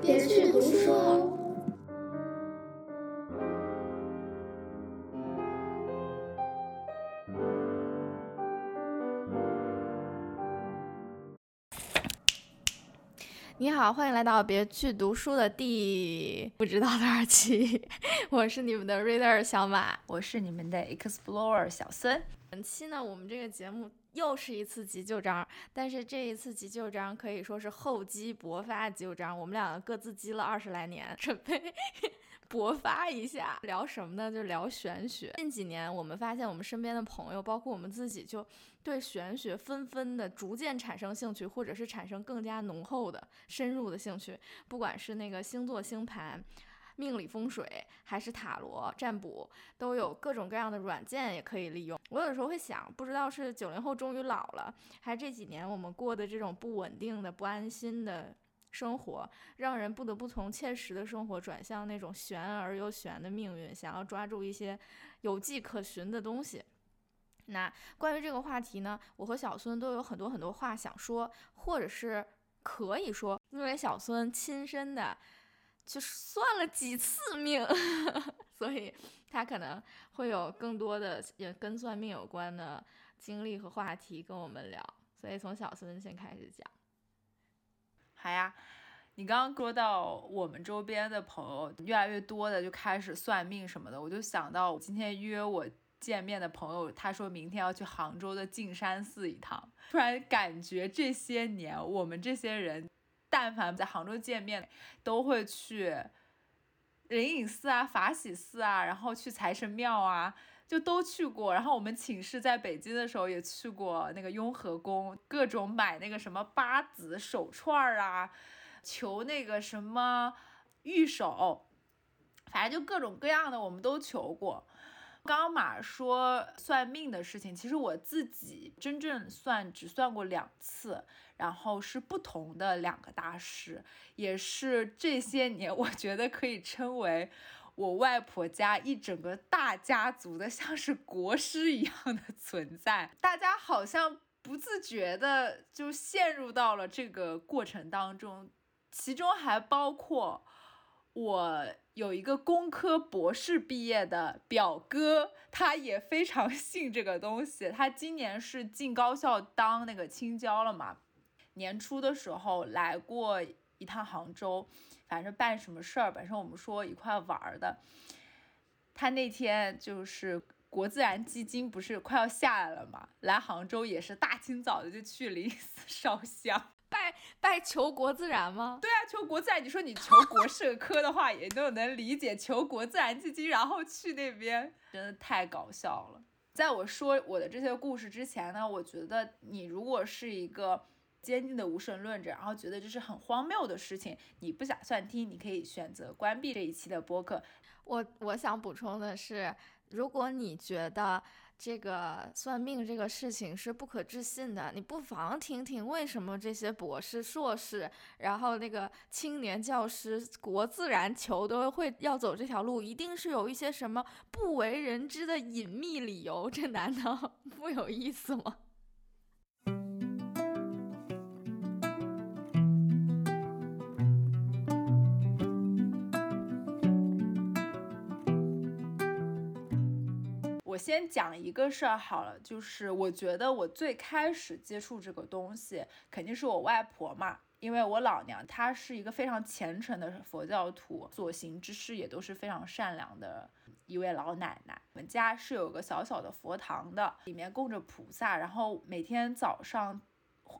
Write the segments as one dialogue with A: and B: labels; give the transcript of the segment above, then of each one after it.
A: 别去读书。
B: 你好，欢迎来到别去读书的第 不知道多少期，我是你们的 reader 小马，
C: 我是你们的 explorer 小孙。
B: 本期呢，我们这个节目又是一次急救章，但是这一次急救章可以说是厚积薄发急救章，我们两个各自积了二十来年，准备。薄发一下，聊什么呢？就聊玄学。近几年，我们发现我们身边的朋友，包括我们自己，就对玄学纷纷的逐渐产生兴趣，或者是产生更加浓厚的、深入的兴趣。不管是那个星座星盘、命理风水，还是塔罗占卜，都有各种各样的软件也可以利用。我有时候会想，不知道是九零后终于老了，还是这几年我们过的这种不稳定的、不安心的。生活让人不得不从切实的生活转向那种玄而又玄的命运，想要抓住一些有迹可循的东西。那关于这个话题呢，我和小孙都有很多很多话想说，或者是可以说，因为小孙亲身的去算了几次命，所以他可能会有更多的也跟算命有关的经历和话题跟我们聊。所以从小孙先开始讲。
C: 好呀，你刚刚说到我们周边的朋友越来越多的就开始算命什么的，我就想到今天约我见面的朋友，他说明天要去杭州的径山寺一趟。突然感觉这些年我们这些人，但凡在杭州见面，都会去灵隐寺啊、法喜寺啊，然后去财神庙啊。就都去过，然后我们寝室在北京的时候也去过那个雍和宫，各种买那个什么八子手串啊，求那个什么玉手，反正就各种各样的我们都求过。刚刚马说算命的事情，其实我自己真正算只算过两次，然后是不同的两个大师，也是这些年我觉得可以称为。我外婆家一整个大家族的，像是国师一样的存在，大家好像不自觉的就陷入到了这个过程当中，其中还包括我有一个工科博士毕业的表哥，他也非常 信这个东西，他今年是进高校当那个青椒了嘛，年初的时候来过一趟杭州。反正办什么事儿，本身我们说一块玩的。他那天就是国自然基金不是快要下来了嘛，来杭州也是大清早的就去灵寺烧香，
B: 拜拜求国自然吗？
C: 对啊，求国自然。你说你求国 社科的话，也都能理解。求国自然基金，然后去那边，真的太搞笑了。在我说我的这些故事之前呢，我觉得你如果是一个。坚定的无神论者，然后觉得这是很荒谬的事情，你不打算听，你可以选择关闭这一期的播客。
B: 我我想补充的是，如果你觉得这个算命这个事情是不可置信的，你不妨听听为什么这些博士、硕士，然后那个青年教师、国自然求都会要走这条路，一定是有一些什么不为人知的隐秘理由，这难道 不有意思吗？
C: 先讲一个事儿好了，就是我觉得我最开始接触这个东西，肯定是我外婆嘛，因为我老娘她是一个非常虔诚的佛教徒，所行之事也都是非常善良的一位老奶奶。我们家是有个小小的佛堂的，里面供着菩萨，然后每天早上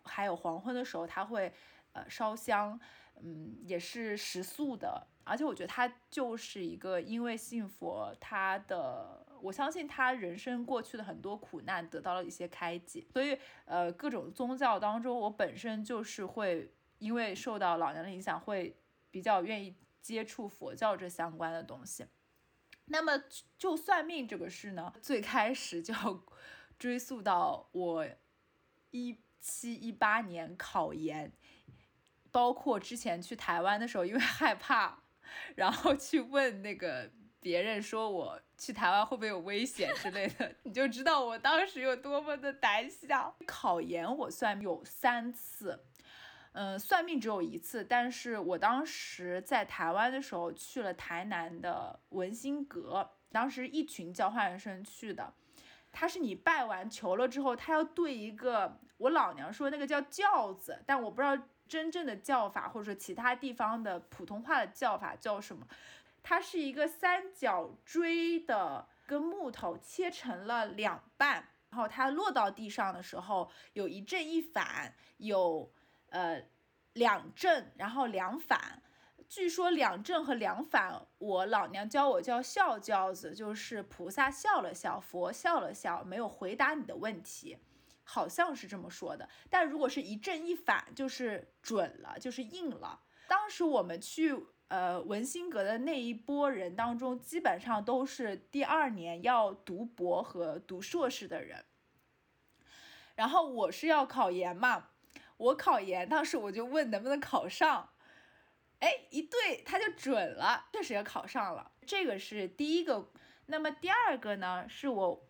C: 还有黄昏的时候，她会呃烧香，嗯，也是食素的。而且我觉得她就是一个因为信佛，她的我相信他人生过去的很多苦难得到了一些开解，所以呃各种宗教当中，我本身就是会因为受到老娘的影响，会比较愿意接触佛教这相关的东西。那么就算命这个事呢，最开始就 追溯到我一七一八年考研，包括之前去台湾的时候，因为害怕。然后去问那个别人说我去台湾会不会有危险之类的，你就知道我当时有多么的胆小。考研我算有三次，嗯，算命只有一次，但是我当时在台湾的时候去了台南的文心阁，当时一群交换生去的。他是你拜完求了之后，他要对一个我老娘说那个叫轿子，但我不知道真正的叫法或者说其他地方的普通话的叫法叫什么。它是一个三角锥的跟木头切成了两半，然后它落到地上的时候有一正一反，有呃两正然后两反。据说两正和两反，我老娘教我叫笑轿子，就是菩萨笑了笑，佛笑了笑，没有回答你的问题，好像是这么说的。但如果是一正一反，就是准了，就是硬了。当时我们去呃文心阁的那一波人当中，基本上都是第二年要读博和读硕士的人。然后我是要考研嘛，我考研，当时我就问能不能考上。哎，一对他就准了，确实也考上了。这个是第一个。那么第二个呢，是我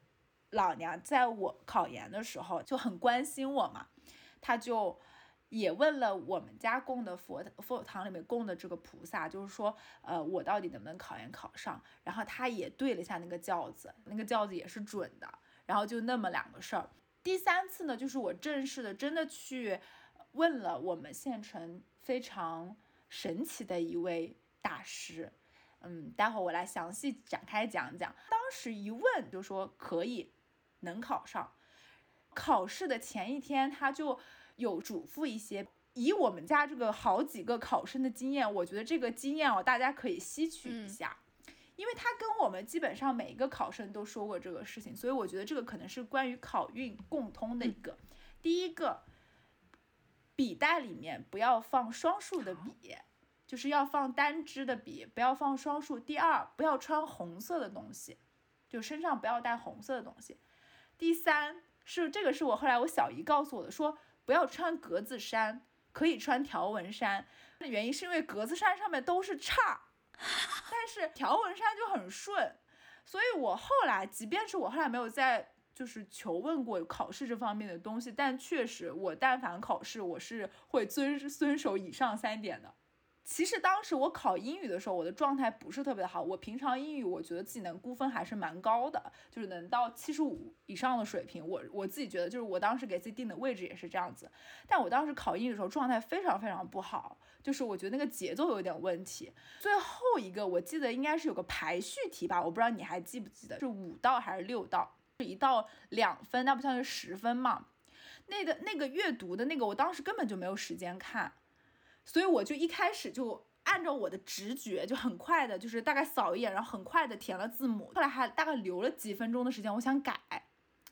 C: 老娘在我考研的时候就很关心我嘛，他就也问了我们家供的佛佛堂里面供的这个菩萨，就是说，呃，我到底能不能考研考上？然后他也对了一下那个轿子，那个轿子也是准的。然后就那么两个事儿。第三次呢，就是我正式的真的去问了我们县城非常。神奇的一位大师，嗯，待会儿我来详细展开讲讲。当时一问就说可以，能考上。考试的前一天他就有嘱咐一些，以我们家这个好几个考生的经验，我觉得这个经验哦，大家可以吸取一下，因为他跟我们基本上每一个考生都说过这个事情，所以我觉得这个可能是关于考运共通的一个。第一个。笔袋里面不要放双数的笔，就是要放单支的笔，不要放双数。第二，不要穿红色的东西，就身上不要带红色的东西。第三是这个是我后来我小姨告诉我的，说不要穿格子衫，可以穿条纹衫。的原因是因为格子衫上面都是叉，但是条纹衫就很顺。所以我后来，即便是我后来没有再。就是求问过考试这方面的东西，但确实我但凡考试，我是会遵遵守以上三点的。其实当时我考英语的时候，我的状态不是特别的好。我平常英语我觉得自己能估分还是蛮高的，就是能到七十五以上的水平。我我自己觉得，就是我当时给自己定的位置也是这样子。但我当时考英语的时候状态非常非常不好，就是我觉得那个节奏有点问题。最后一个我记得应该是有个排序题吧，我不知道你还记不记得，是五道还是六道？一道两分，那不相当于十分嘛？那个那个阅读的那个，我当时根本就没有时间看，所以我就一开始就按照我的直觉，就很快的，就是大概扫一眼，然后很快的填了字母。后来还大概留了几分钟的时间，我想改，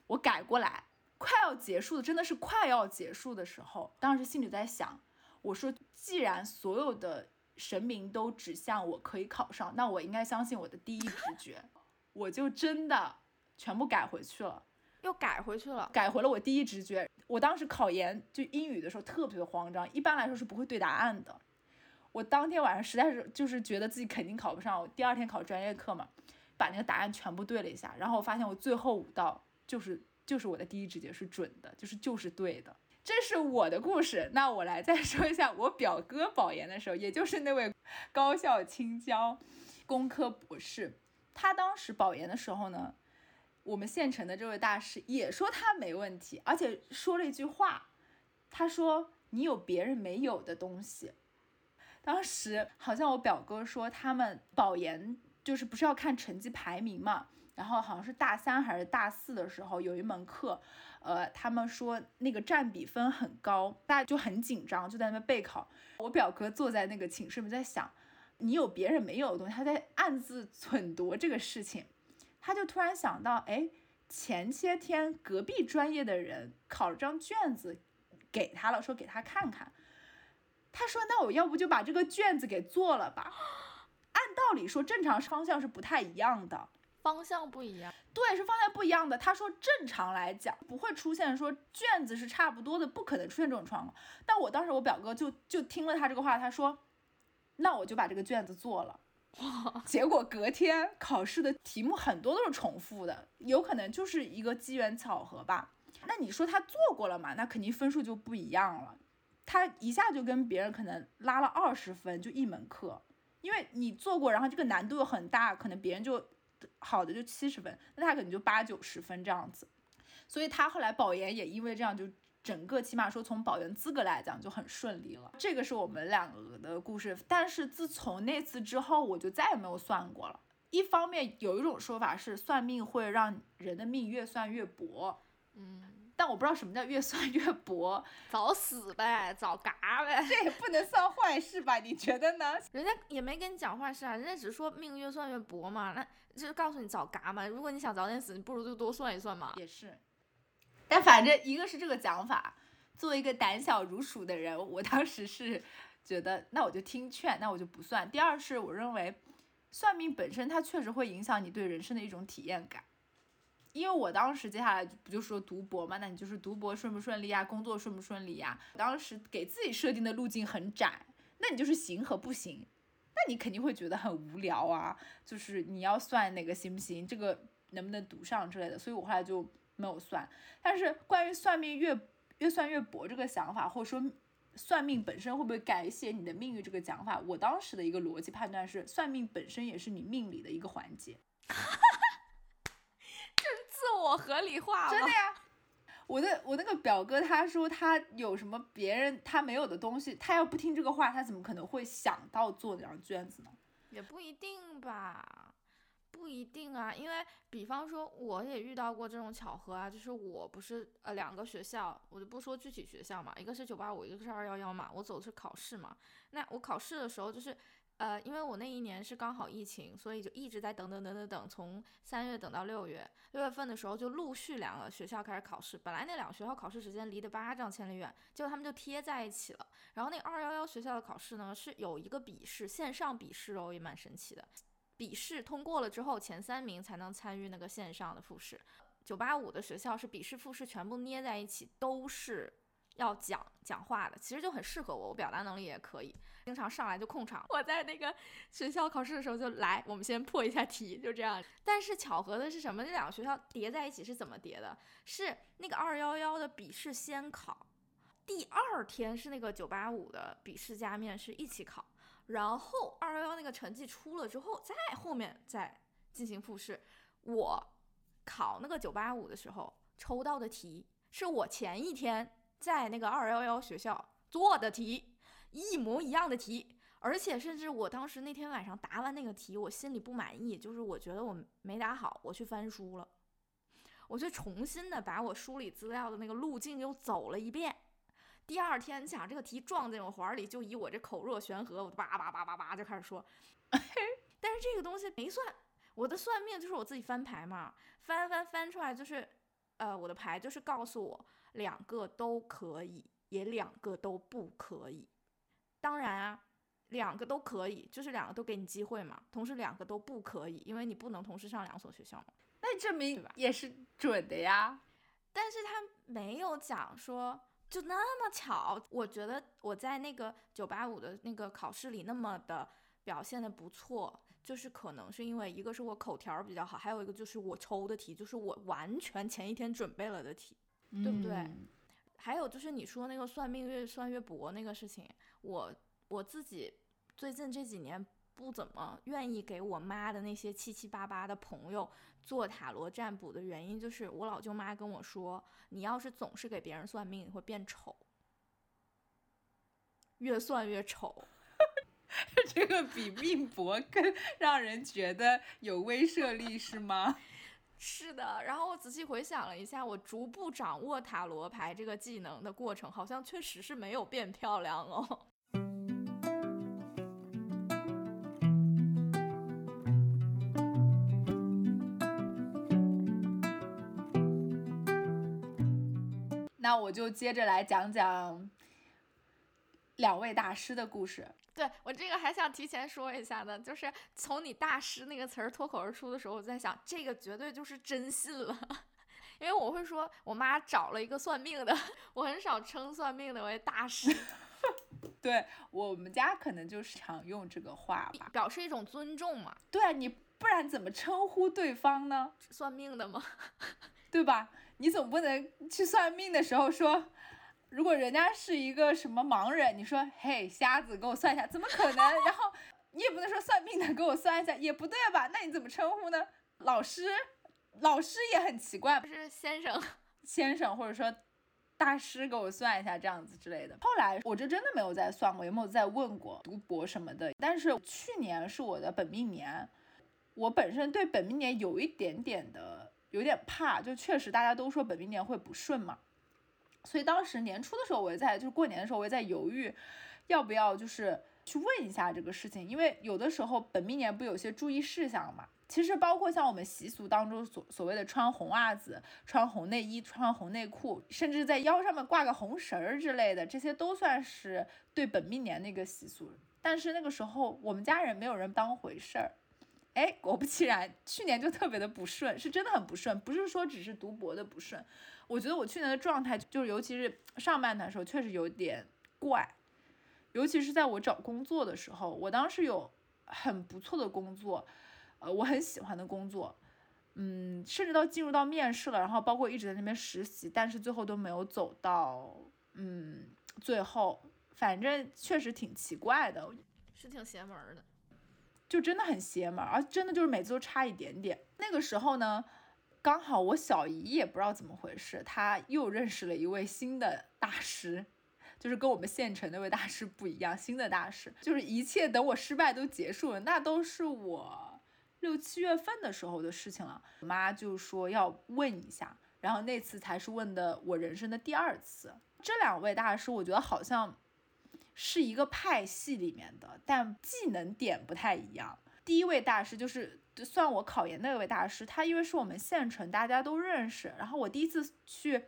C: 我改过来，快要结束的，真的是快要结束的时候，当时心里在想，我说既然所有的神明都指向我可以考上，那我应该相信我的第一直觉，我就真的。全部改回去了，
B: 又改回去了，
C: 改回了我第一直觉。我当时考研就英语的时候特别的慌张，一般来说是不会对答案的。我当天晚上实在是就是觉得自己肯定考不上，我第二天考专业课嘛，把那个答案全部对了一下，然后我发现我最后五道就是就是我的第一直觉是准的，就是就是对的。这是我的故事，那我来再说一下我表哥保研的时候，也就是那位高校青椒工科博士，他当时保研的时候呢。我们县城的这位大师也说他没问题，而且说了一句话，他说你有别人没有的东西。当时好像我表哥说他们保研就是不是要看成绩排名嘛，然后好像是大三还是大四的时候有一门课，呃，他们说那个占比分很高，大家就很紧张，就在那边备考。我表哥坐在那个寝室里面在想，你有别人没有的东西，他在暗自 忖度这个事情。他就突然想到，哎，前些天隔壁专业的人考了张卷子给他了，说给他看看。他说，那我要不就把这个卷子给做了吧？按道理说，正常方向是不太一样的，
B: 方向不一样。
C: 对，是方向不一样的。他说，正常来讲不会出现说卷子是差不多的，不可能出现这种状况。但我当时我表哥就就听了他这个话，他说，那我就把这个卷子做了。结果隔天考试的题目很多都是重复的，有可能就是一个机缘巧合吧。那你说他做过了嘛？那肯定分数就不一样了。他一下就跟别人可能拉了二十分，就一门课，因为你做过，然后这个难度又很大，可能别人就好的就七十分，那他可能就八九十分这样子。所以他后来保研也因为这样，就整个起码说从保研资格来讲就很顺利了。这个是我们两个的故事。但是自从那次之后，我就再也没有算过了。一方面有一种说法是算命会让人的命越算越薄，
B: 嗯，
C: 但我不知道什么叫越算越薄，
B: 早死呗，早嘎呗。
C: 这也不能算坏事吧？你觉得呢？
B: 人家也没跟你讲坏事啊，人家只是说命越算越薄嘛，那就是告诉你早嘎嘛。如果你想早点死，你不如就多算一算嘛。
C: 也是。但反正一个是这个讲法，作为一个胆小如鼠的人，我当时是觉得，那我就听劝，那我就不算。第二是，我认为算命本身它确实会影响你对人生的一种体验感，因为我当时接下来不就说读博嘛，那你就是读博顺不顺利呀，工作顺不顺利呀？当时给自己设定的路径很窄，那你就是行和不行，那你肯定会觉得很无聊啊，就是你要算哪个行不行，这个能不能读上之类的，所以我后来就。没有算，但是关于算命越越算越薄这个想法，或者说算命本身会不会改写你的命运这个讲法，我当时的一个逻辑判断是，算命本身也是你命里的一个环节，
B: 这是自我合理化
C: 真的呀，我的我那个表哥他说他有什么别人他没有的东西，他要不听这个话，他怎么可能会想到做那张卷子呢？
B: 也不一定吧。不一定啊，因为比方说，我也遇到过这种巧合啊，就是我不是呃两个学校，我就不说具体学校嘛，一个是九八五，一个是二幺幺嘛，我走的是考试嘛。那我考试的时候就是，呃，因为我那一年是刚好疫情，所以就一直在等等等等等，从三月等到六月，六月份的时候就陆续两个学校开始考试。本来那两个学校考试时间离得八丈千里远，结果他们就贴在一起了。然后那二幺幺学校的考试呢，是有一个笔试，线上笔试哦，也蛮神奇的。笔试通过了之后，前三名才能参与那个线上的复试。九八五的学校是笔试复试全部捏在一起，都是要讲讲话的，其实就很适合我，我表达能力也可以，经常上来就控场。我在那个学校考试的时候就来，我们先破一下题，就这样。但是巧合的是什么？那两个学校叠在一起是怎么叠的？是那个二幺幺的笔试先考，第二天是那个九八五的笔试加面试一起考。然后二幺幺那个成绩出了之后，再后面再进行复试。我考那个九八五的时候抽到的题，是我前一天在那个二幺幺学校做的题，一模一样的题。而且甚至我当时那天晚上答完那个题，我心里不满意，就是我觉得我没答好，我去翻书了，我就重新的把我梳理资料的那个路径又走了一遍。第二天你想这个题撞进我怀里，就以我这口若悬河，我就叭叭叭叭叭就开始说。但是这个东西没算，我的算命就是我自己翻牌嘛，翻翻翻出来就是，呃，我的牌就是告诉我两个都可以，也两个都不可以。当然啊，两个都可以，就是两个都给你机会嘛。同时两个都不可以，因为你不能同时上两所学校嘛。
C: 那证明也是准的呀。
B: 但是他没有讲说。就那么巧，我觉得我在那个九八五的那个考试里那么的表现的不错，就是可能是因为一个是我口条比较好，还有一个就是我抽的题就是我完全前一天准备了的题，对不对？还有就是你说那个算命越算越薄那个事情，我我自己最近这几年。不怎么愿意给我妈的那些七七八八的朋友做塔罗占卜的原因，就是我老舅妈跟我说，你要是总是给别人算命，你会变丑，越算越丑。
C: 这个比命薄更让人觉得有威慑力，是吗？
B: 是的。然后我仔细回想了一下，我逐步掌握塔罗牌这个技能的过程，好像确实是没有变漂亮哦。
C: 就接着来讲讲两位大师的故事。
B: 对我这个还想提前说一下呢，就是从你“大师”那个词儿脱口而出的时候，我在想，这个绝对就是真信了，因为我会说我妈找了一个算命的，我很少称算命的为大师。
C: 对我们家可能就是常用这个话吧，
B: 表示一种尊重嘛。
C: 对啊，你不然怎么称呼对方呢？
B: 算命的吗？
C: 对吧？你总不能去算命的时候说，如果人家是一个什么盲人，你说嘿瞎子给我算一下，怎么可能？然后你也不能说算命的给我算一下，也不对吧？那你怎么称呼呢？老师，老师也很奇怪，
B: 不是先生，
C: 先生或者说大师给我算一下这样子之类的。后来我就真的没有再算过，也没有再问过读博什么的。但是去年是我的本命年，我本身对本命年有一点点的有点怕，就确实大家都说本命年会不顺嘛。所以当时年初的时候，我也在，就是过年的时候，我也在犹豫，要不要就是去问一下这个事情，因为有的时候本命年不有些注意事项嘛。其实包括像我们习俗当中所所谓的穿红袜子、穿红内衣、穿红内裤，甚至在腰上面挂个红绳儿之类的，这些都算是对本命年的一个习俗。但是那个时候我们家人没有人当回事儿，哎，果不其然，去年就特别的不顺，是真的很不顺，不是说只是读博的不顺。我觉得我去年的状态，就是尤其是上半段时候，确实有点怪。尤其是在我找工作的时候，我当时有很不错的工作，呃，我很喜欢的工作，嗯，甚至到进入到面试了，然后包括一直在那边实习，但是最后都没有走到，嗯，最后，反正确实挺奇怪的，
B: 是挺邪门的，
C: 就真的很邪门，而真的就是每次都差一点点。那个时候呢。刚好我小姨也不知道怎么回事，她又认识了一位新的大师，就是跟我们县城那位大师不一样，新的大师就是一切等我失败都结束了，那都是我六七月份的时候的事情了。我妈就说要问一下，然后那次才是问的我人生的第二次。这两位大师，我觉得好像是一个派系里面的，但技能点不太一样。第一位大师就是。算我考研那位大师，他因为是我们县城，大家都认识。然后我第一次去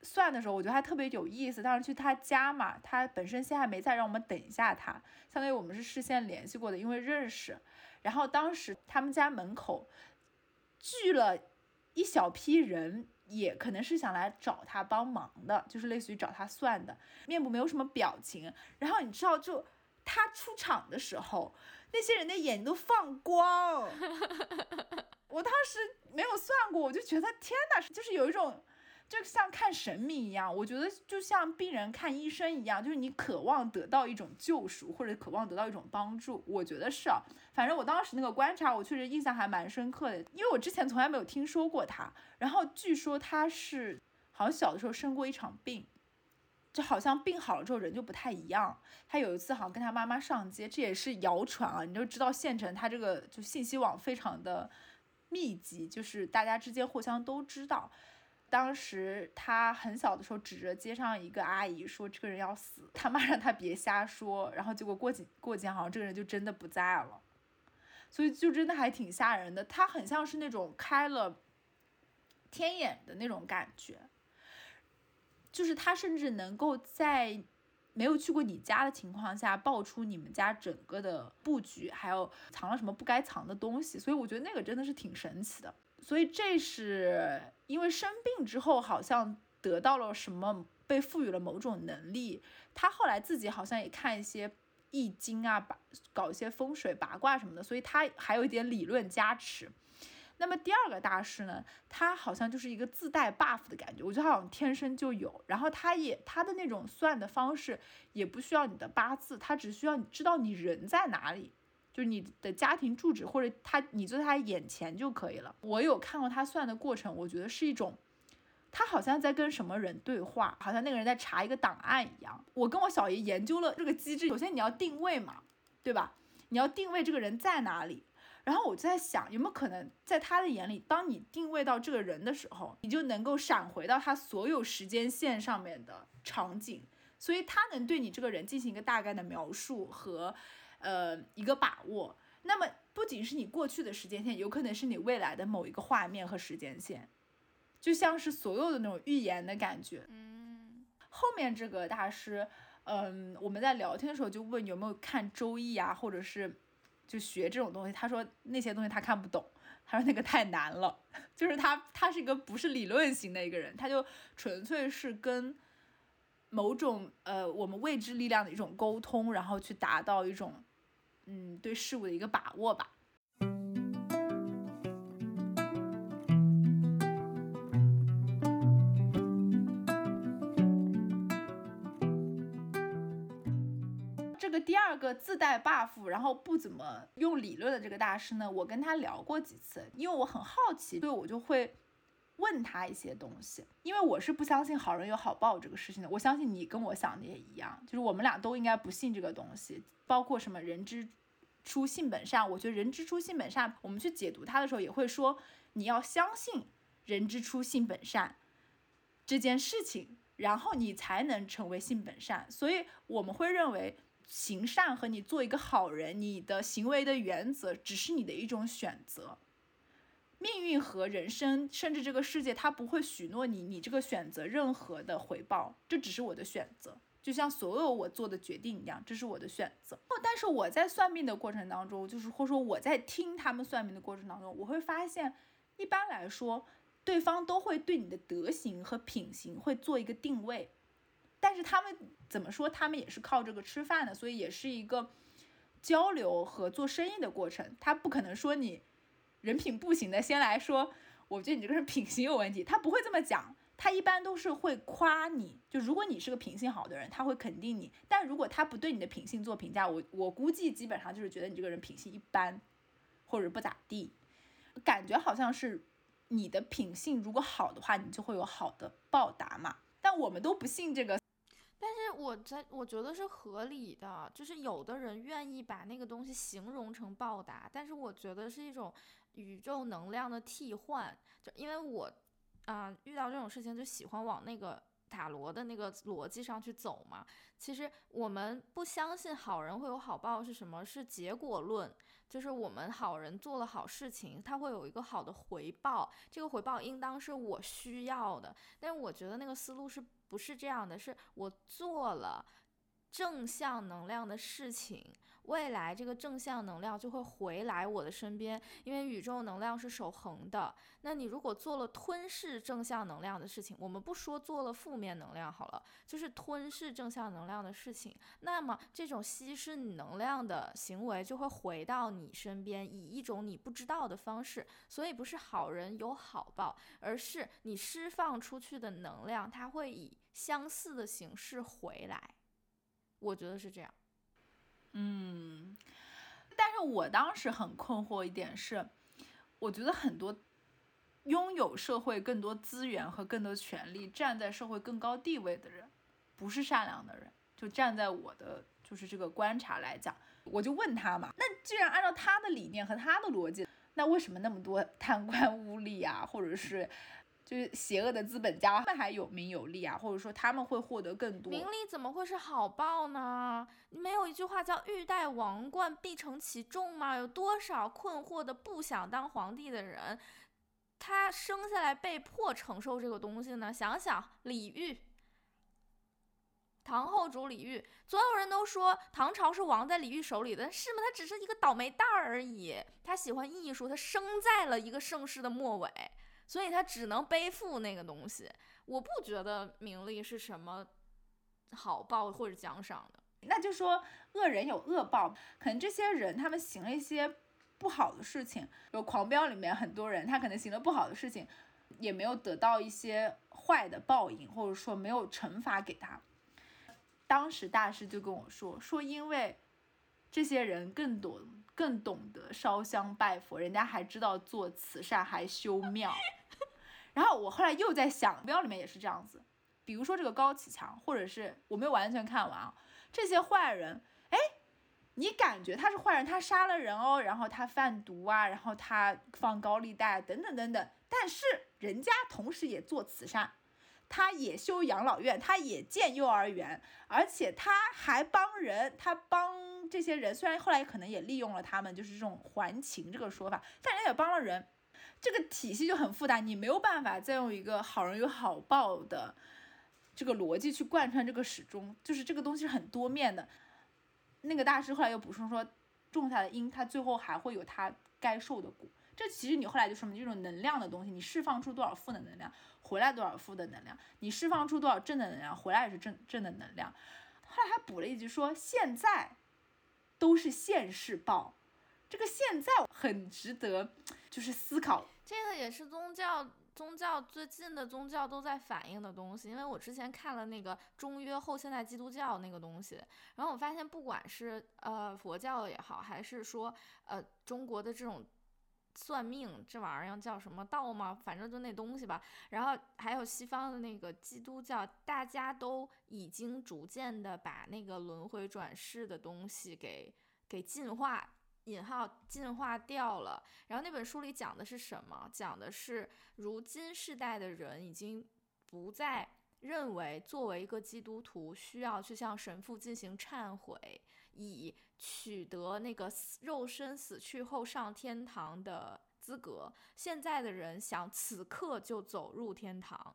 C: 算的时候，我觉得还特别有意思。当时去他家嘛，他本身现在没在，让我们等一下他。相当于我们是事先联系过的，因为认识。然后当时他们家门口聚了一小批人，也可能是想来找他帮忙的，就是类似于找他算的。面部没有什么表情。然后你知道，就他出场的时候。那些人的眼睛都放光，我当时没有算过，我就觉得天哪，就是有一种，就像看神明一样。我觉得就像病人看医生一样，就是你渴望得到一种救赎，或者渴望得到一种帮助。我觉得是啊，反正我当时那个观察，我确实印象还蛮深刻的，因为我之前从来没有听说过他。然后据说他是好像小的时候生过一场病。就好像病好了之后人就不太一样。他有一次好像跟他妈妈上街，这也是谣传啊。你就知道县城他这个就信息网非常的密集，就是大家之间互相都知道。当时他很小的时候指着街上一个阿姨说这个人要死，他妈让他别瞎说。然后结果过几过几天好像这个人就真的不在了，所以就真的还挺吓人的。他很像是那种开了天眼的那种感觉。就是他甚至能够在没有去过你家的情况下，爆出你们家整个的布局，还有藏了什么不该藏的东西，所以我觉得那个真的是挺神奇的。所以这是因为生病之后，好像得到了什么，被赋予了某种能力。他后来自己好像也看一些易经啊，把搞一些风水八卦什么的，所以他还有一点理论加持。那么第二个大师呢，他好像就是一个自带 buff 的感觉，我觉得好像天生就有。然后他也他的那种算的方式也不需要你的八字，他只需要你知道你人在哪里，就是你的家庭住址或者他你就在他眼前就可以了。我有看过他算的过程，我觉得是一种，他好像在跟什么人对话，好像那个人在查一个档案一样。我跟我小姨研究了这个机制，首先你要定位嘛，对吧？你要定位这个人在哪里。然后我就在想，有没有可能在他的眼里，当你定位到这个人的时候，你就能够闪回到他所有时间线上面的场景，所以他能对你这个人进行一个大概的描述和，呃，一个把握。那么不仅是你过去的时间线，有可能是你未来的某一个画面和时间线，就像是所有的那种预言的感觉。
B: 嗯，
C: 后面这个大师，嗯，我们在聊天的时候就问有没有看周易啊，或者是。就学这种东西，他说那些东西他看不懂，他说那个太难了，就是他他是一个不是理论型的一个人，他就纯粹是跟某种呃我们未知力量的一种沟通，然后去达到一种嗯对事物的一个把握吧。这个第二个自带 buff 然后不怎么用理论的这个大师呢我跟他聊过几次因为我很好奇所以我就会问他一些东西。因为我是不相信好人有好报这个事情的，我相信你跟我想的也一样，就是我们俩都应该不信这个东西，包括什么人之初性本善。我觉得人之初性本善，我们去解读它的时候也会说，你要相信人之初性本善这件事情。然后你才能成为性本善，所以我们会认为行善和你做一个好人，你的行为的原则只是你的一种选择。命运和人生，甚至这个世界，它不会许诺你你这个选择任何的回报，这只是我的选择，就像所有我做的决定一样，这是我的选择。哦，但是我在算命的过程当中，就是或者说我在听他们算命的过程当中，我会发现，一般来说。对方都会对你的德行和品行会做一个定位，但是他们怎么说？他们也是靠这个吃饭的，所以也是一个交流和做生意的过程。他不可能说你人品不行的，先来说，我觉得你这个人品行有问题。他不会这么讲，他一般都是会夸你。就如果你是个品性好的人，他会肯定你；但如果他不对你的品性做评价，我我估计基本上就是觉得你这个人品性一般，或者不咋地，感觉好像是。你的品性如果好的话，你就会有好的报答嘛。但我们都不信这个。
B: 但是我在我觉得是合理的，就是有的人愿意把那个东西形容成报答，但是我觉得是一种宇宙能量的替换。就因为我啊遇到这种事情就喜欢往那个塔罗的那个逻辑上去走嘛。其实我们不相信好人会有好报是什么？是结果论。就是我们好人做了好事情，他会有一个好的回报，这个回报应当是我需要的。但是我觉得那个思路是不是这样的？是我做了正向能量的事情。未来这个正向能量就会回来我的身边，因为宇宙能量是守恒的。那你如果做了吞噬正向能量的事情，我们不说做了负面能量好了，就是吞噬正向能量的事情，那么这种稀释你能量的行为就会回到你身边，以一种你不知道的方式。所以不是好人有好报，而是你释放出去的能量，它会以相似的形式回来。我觉得是这样。
C: 嗯，但是我当时很困惑一点是，我觉得很多拥有社会更多资源和更多权利、站在社会更高地位的人，不是善良的人。就站在我的就是这个观察来讲，我就问他嘛，那既然按照他的理念和他的逻辑，那为什么那么多贪官污吏啊，或者是？就是邪恶的资本家，他们还有名有利啊，或者说他们会获得更多
B: 名利，怎么会是好报呢？没有一句话叫欲戴王冠必承其重吗？有多少困惑的不想当皇帝的人，他生下来被迫承受这个东西呢？想想李煜，唐后主李煜，所有人都说唐朝是亡在李煜手里的，是吗？他只是一个倒霉蛋而已。他喜欢艺术，他生在了一个盛世的末尾。所以他只能背负那个东西。我不觉得名利是什么好报或者奖赏的。
C: 那就说恶人有恶报，可能这些人他们行了一些不好的事情。有狂飙里面很多人，他可能行了不好的事情，也没有得到一些坏的报应，或者说没有惩罚给他。当时大师就跟我说，说因为这些人更懂。更懂得烧香拜佛，人家还知道做慈善，还修庙。然后我后来又在想，庙里面也是这样子。比如说这个高启强，或者是我没有完全看完啊，这些坏人，哎，你感觉他是坏人，他杀了人哦，然后他贩毒啊，然后他放高利贷等等等等，但是人家同时也做慈善，他也修养老院，他也建幼儿园，而且他还帮人，他帮。这些人虽然后来可能也利用了他们，就是这种还情这个说法，但人家也帮了人，这个体系就很复杂，你没有办法再用一个好人有好报的这个逻辑去贯穿这个始终，就是这个东西是很多面的。那个大师后来又补充说，种下的因，它最后还会有它该受的果。这其实你后来就说明这种能量的东西，你释放出多少负的能量，回来多少负的能量，你释放出多少正的能量，回来也是正正的能量。后来还补了一句说，现在。都是现世报，这个现在很值得就是思考。
B: 这个也是宗教宗教最近的宗教都在反映的东西，因为我之前看了那个中约后现代基督教那个东西，然后我发现不管是呃佛教也好，还是说呃中国的这种算命这玩意儿叫什么道吗？反正就那东西吧。然后还有西方的那个基督教，大家都已经逐渐的把那个轮回转世的东西给给进化。引号进化掉了，然后那本书里讲的是什么？讲的是如今世代的人已经不再认为作为一个基督徒需要去向神父进行忏悔，以取得那个肉身死去后上天堂的资格。现在的人想此刻就走入天堂，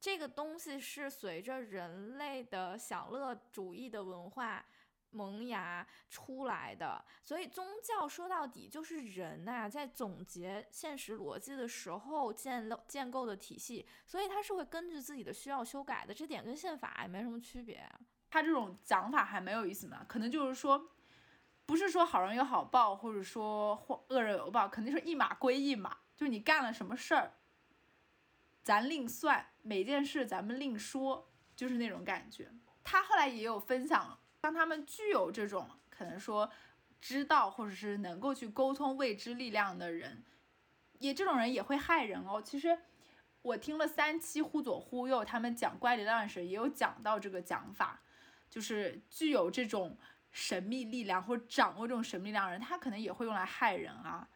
B: 这个东西是随着人类的享乐主义的文化。萌芽出来的，所以宗教说到底就是人呐，在总结现实逻辑的时候建构建构的体系，所以它是会根据自己的需要修改的，这点跟宪法也没什么区别。
C: 他这种讲法还没有意思呢，可能就是说，不是说好人有好报，或者说恶人有报，肯定是一码归一码，就是你干了什么事儿，咱另算，每件事咱们另说，就是那种感觉。他后来也有分享。当他们具有这种可能说知道或者是能够去沟通未知力量的人，也这种人也会害人哦。其实我听了三期忽左忽右，他们讲怪力乱神也有讲到这个讲法，就是具有这种神秘力量或掌握这种神秘力量的人，他可能也会用来害人啊。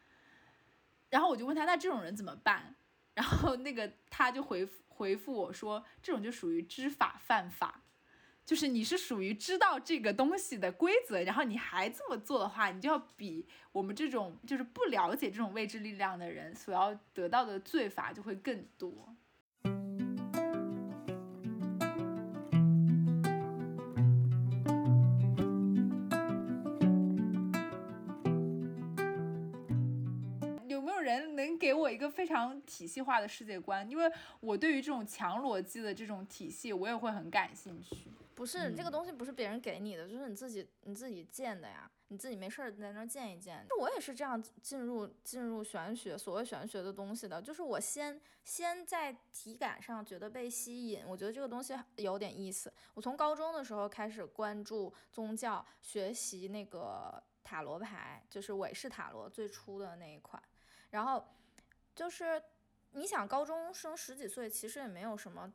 C: 然后我就问他，那这种人怎么办？然后那个他就回复回复我说，这种就属于知法犯法。就是你是属于知道这个东西的规则，然后你还这么做的话，你就要比我们这种就是不了解这种未知力量的人所要得到的罪罚就会更多。有没有人能给我一个非常体系化的世界观？因为我对于这种强逻辑的这种体系，我也会很感兴趣。
B: 不是这个东西，不是别人给你的，就是你自己你自己建的呀。你自己没事儿在那儿建一建。我也是这样进入进入玄学，所谓玄学的东西的，就是我先先在体感上觉得被吸引，我觉得这个东西有点意思。我从高中的时候开始关注宗教，学习那个塔罗牌，就是韦氏塔罗最初的那一款。然后就是你想，高中生十几岁，其实也没有什么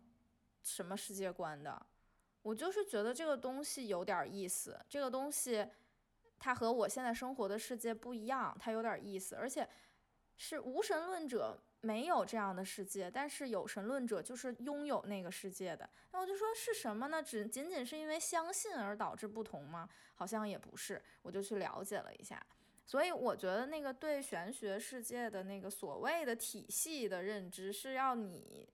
B: 什么世界观的。我就是觉得这个东西有点意思，这个东西它和我现在生活的世界不一样，它有点意思，而且是无神论者没有这样的世界，但是有神论者就是拥有那个世界的。那我就说是什么呢？只仅仅是因为相信而导致不同吗？好像也不是。我就去了解了一下，所以我觉得那个对玄学世界的那个所谓的体系的认知，是要你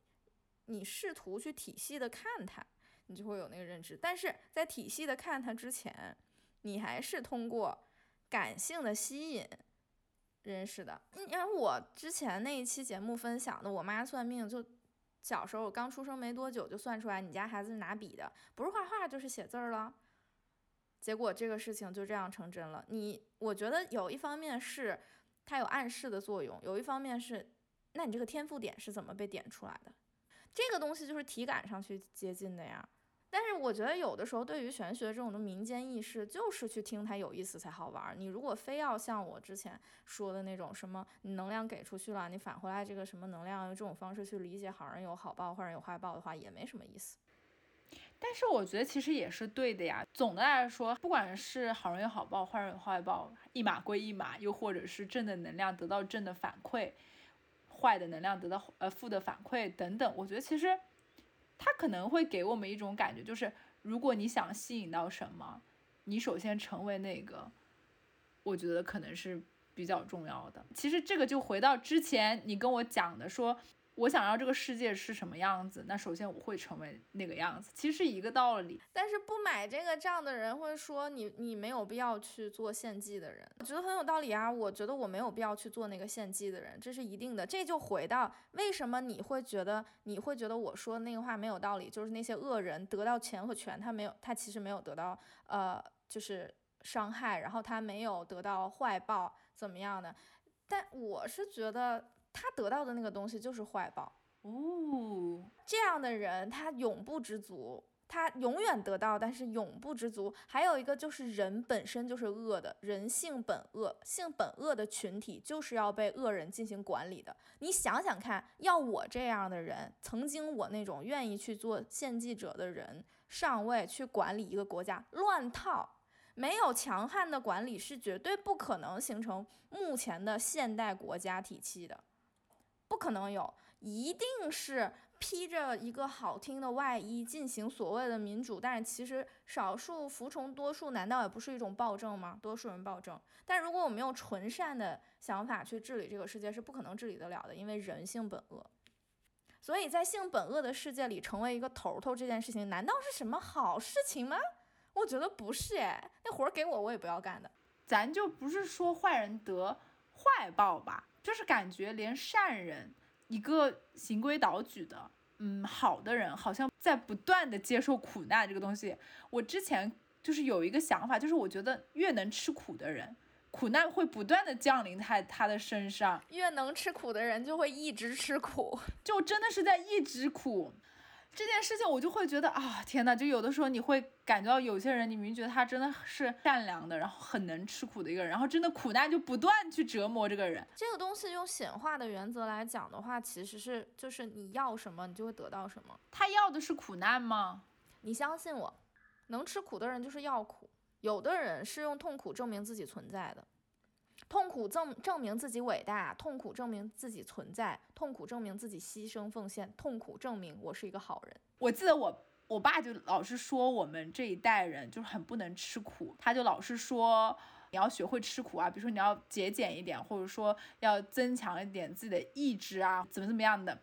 B: 你试图去体系的看它。你就会有那个认知，但是在体系的看它之前，你还是通过感性的吸引认识的。因为我之前那一期节目分享的，我妈算命，就小时候我刚出生没多久就算出来你家孩子是拿笔的，不是画画就是写字儿了。结果这个事情就这样成真了。你我觉得有一方面是它有暗示的作用，有一方面是，那你这个天赋点是怎么被点出来的？这个东西就是体感上去接近的呀。但是我觉得有的时候，对于玄学这种的民间意识，就是去听它有意思才好玩。你如果非要像我之前说的那种什么，能量给出去了，你返回来这个什么能量，用这种方式去理解好人有好报，坏人有坏报的话，也没什么意思。
C: 但是我觉得其实也是对的呀。总的来说，不管是好人有好报，坏人有坏报，一码归一码，又或者是正的能量得到正的反馈，坏的能量得到呃负的反馈等等，我觉得其实。他可能会给我们一种感觉，就是如果你想吸引到什么，你首先成为那个，我觉得可能是比较重要的。其实这个就回到之前你跟我讲的说。我想要这个世界是什么样子，那首先我会成为那个样子，其实是一个道理。
B: 但是不买这个账的人会说你你没有必要去做献祭的人，我觉得很有道理啊。我觉得我没有必要去做那个献祭的人，这是一定的。这就回到为什么你会觉得你会觉得我说那个话没有道理，就是那些恶人得到钱和权，他没有他其实没有得到呃就是伤害，然后他没有得到坏报怎么样的？但我是觉得。他得到的那个东西就是坏报。
C: 哦，
B: 这样的人他永不知足。他永远得到，但是永不知足。还有一个就是人本身就是恶的，人性本恶，性本恶的群体就是要被恶人进行管理的。你想想看，要我这样的人，曾经我那种愿意去做献祭者的人上位去管理一个国家，乱套。没有强悍的管理是绝对不可能形成目前的现代国家体系的，不可能有，一定是。披着一个好听的外衣进行所谓的民主，但是其实少数服从多数，难道也不是一种暴政吗？多数人暴政。但如果我们用纯善的想法去治理这个世界，是不可能治理得了的，因为人性本恶。所以在性本恶的世界里，成为一个头头这件事情，难道是什么好事情吗？我觉得不是哎，那活儿给我，我也不要干的。
C: 咱就不是说坏人得坏报吧，就是感觉连善人。一个行规蹈矩的，嗯，好的人，好像在不断的接受苦难这个东西。我之前就是有一个想法，就是我觉得越能吃苦的人，苦难会不断的降临在他的身上。
B: 越能吃苦的人就会一直吃苦，
C: 就真的是在一直苦。这件事情我就会觉得啊，天呐，就有的时候你会感觉到有些人，你明明觉得他真的是善良的，然后很能吃苦的一个人，然后真的苦难就不断去折磨这个人。
B: 这个东西用显化的原则来讲的话，其实是就是你要什么，你就会得到什么。
C: 他要的是苦难吗？
B: 你相信我，能吃苦的人就是要苦。有的人是用痛苦证明自己存在的。痛苦证证明自己伟大，痛苦证明自己存在，痛苦证明自己牺牲奉献，痛苦证明我是一个好人。
C: 我记得我我爸就老是说我们这一代人就是很不能吃苦，他就老是说你要学会吃苦啊，比如说你要节俭一点，或者说要增强一点自己的意志啊，怎么怎么样的。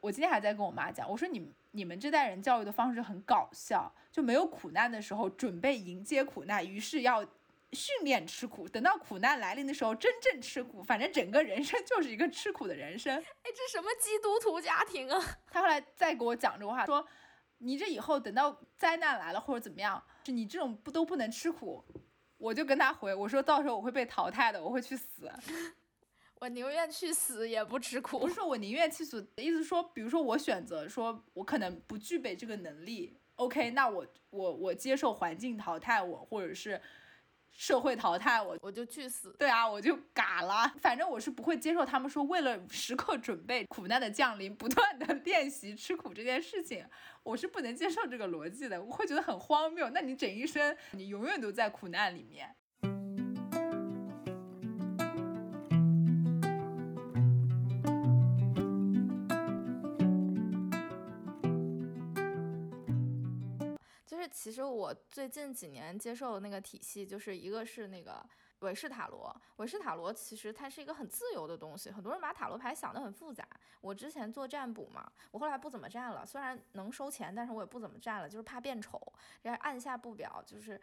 C: 我今天还在跟我妈讲，我说你你们这代人教育的方式很搞笑，就没有苦难的时候准备迎接苦难，于是要。训练吃苦，等到苦难来临的时候，真正吃苦。反正整个人生 就是一个吃苦的人生。
B: 哎，这什么基督徒家庭啊？
C: 他后来再给我讲这个话，说你这以后等到灾难来了或者怎么样，就你这种不都不能吃苦。我就跟他回，我说到时候我会被淘汰的，我会去死。
B: 我宁愿去死也不吃苦。
C: 不是说我宁愿去死，意思说，比如说我选择说我可能不具备这个能力，OK，那我我我接受环境淘汰我，或者是。社会淘汰我，
B: 我就去死。
C: 对啊，我就嘎了。反正我是不会接受他们说为了时刻准备苦难的降临，不断的练习吃苦这件事情，我是不能接受这个逻辑的。我会觉得很荒谬。那你整一生，你永远都在苦难里面。
B: 其实我最近几年接受的那个体系，就是一个是那个韦氏塔罗。韦氏塔罗其实它是一个很自由的东西，很多人把塔罗牌想得很复杂。我之前做占卜嘛，我后来不怎么占了，虽然能收钱，但是我也不怎么占了，就是怕变丑，然后按下不表，就是。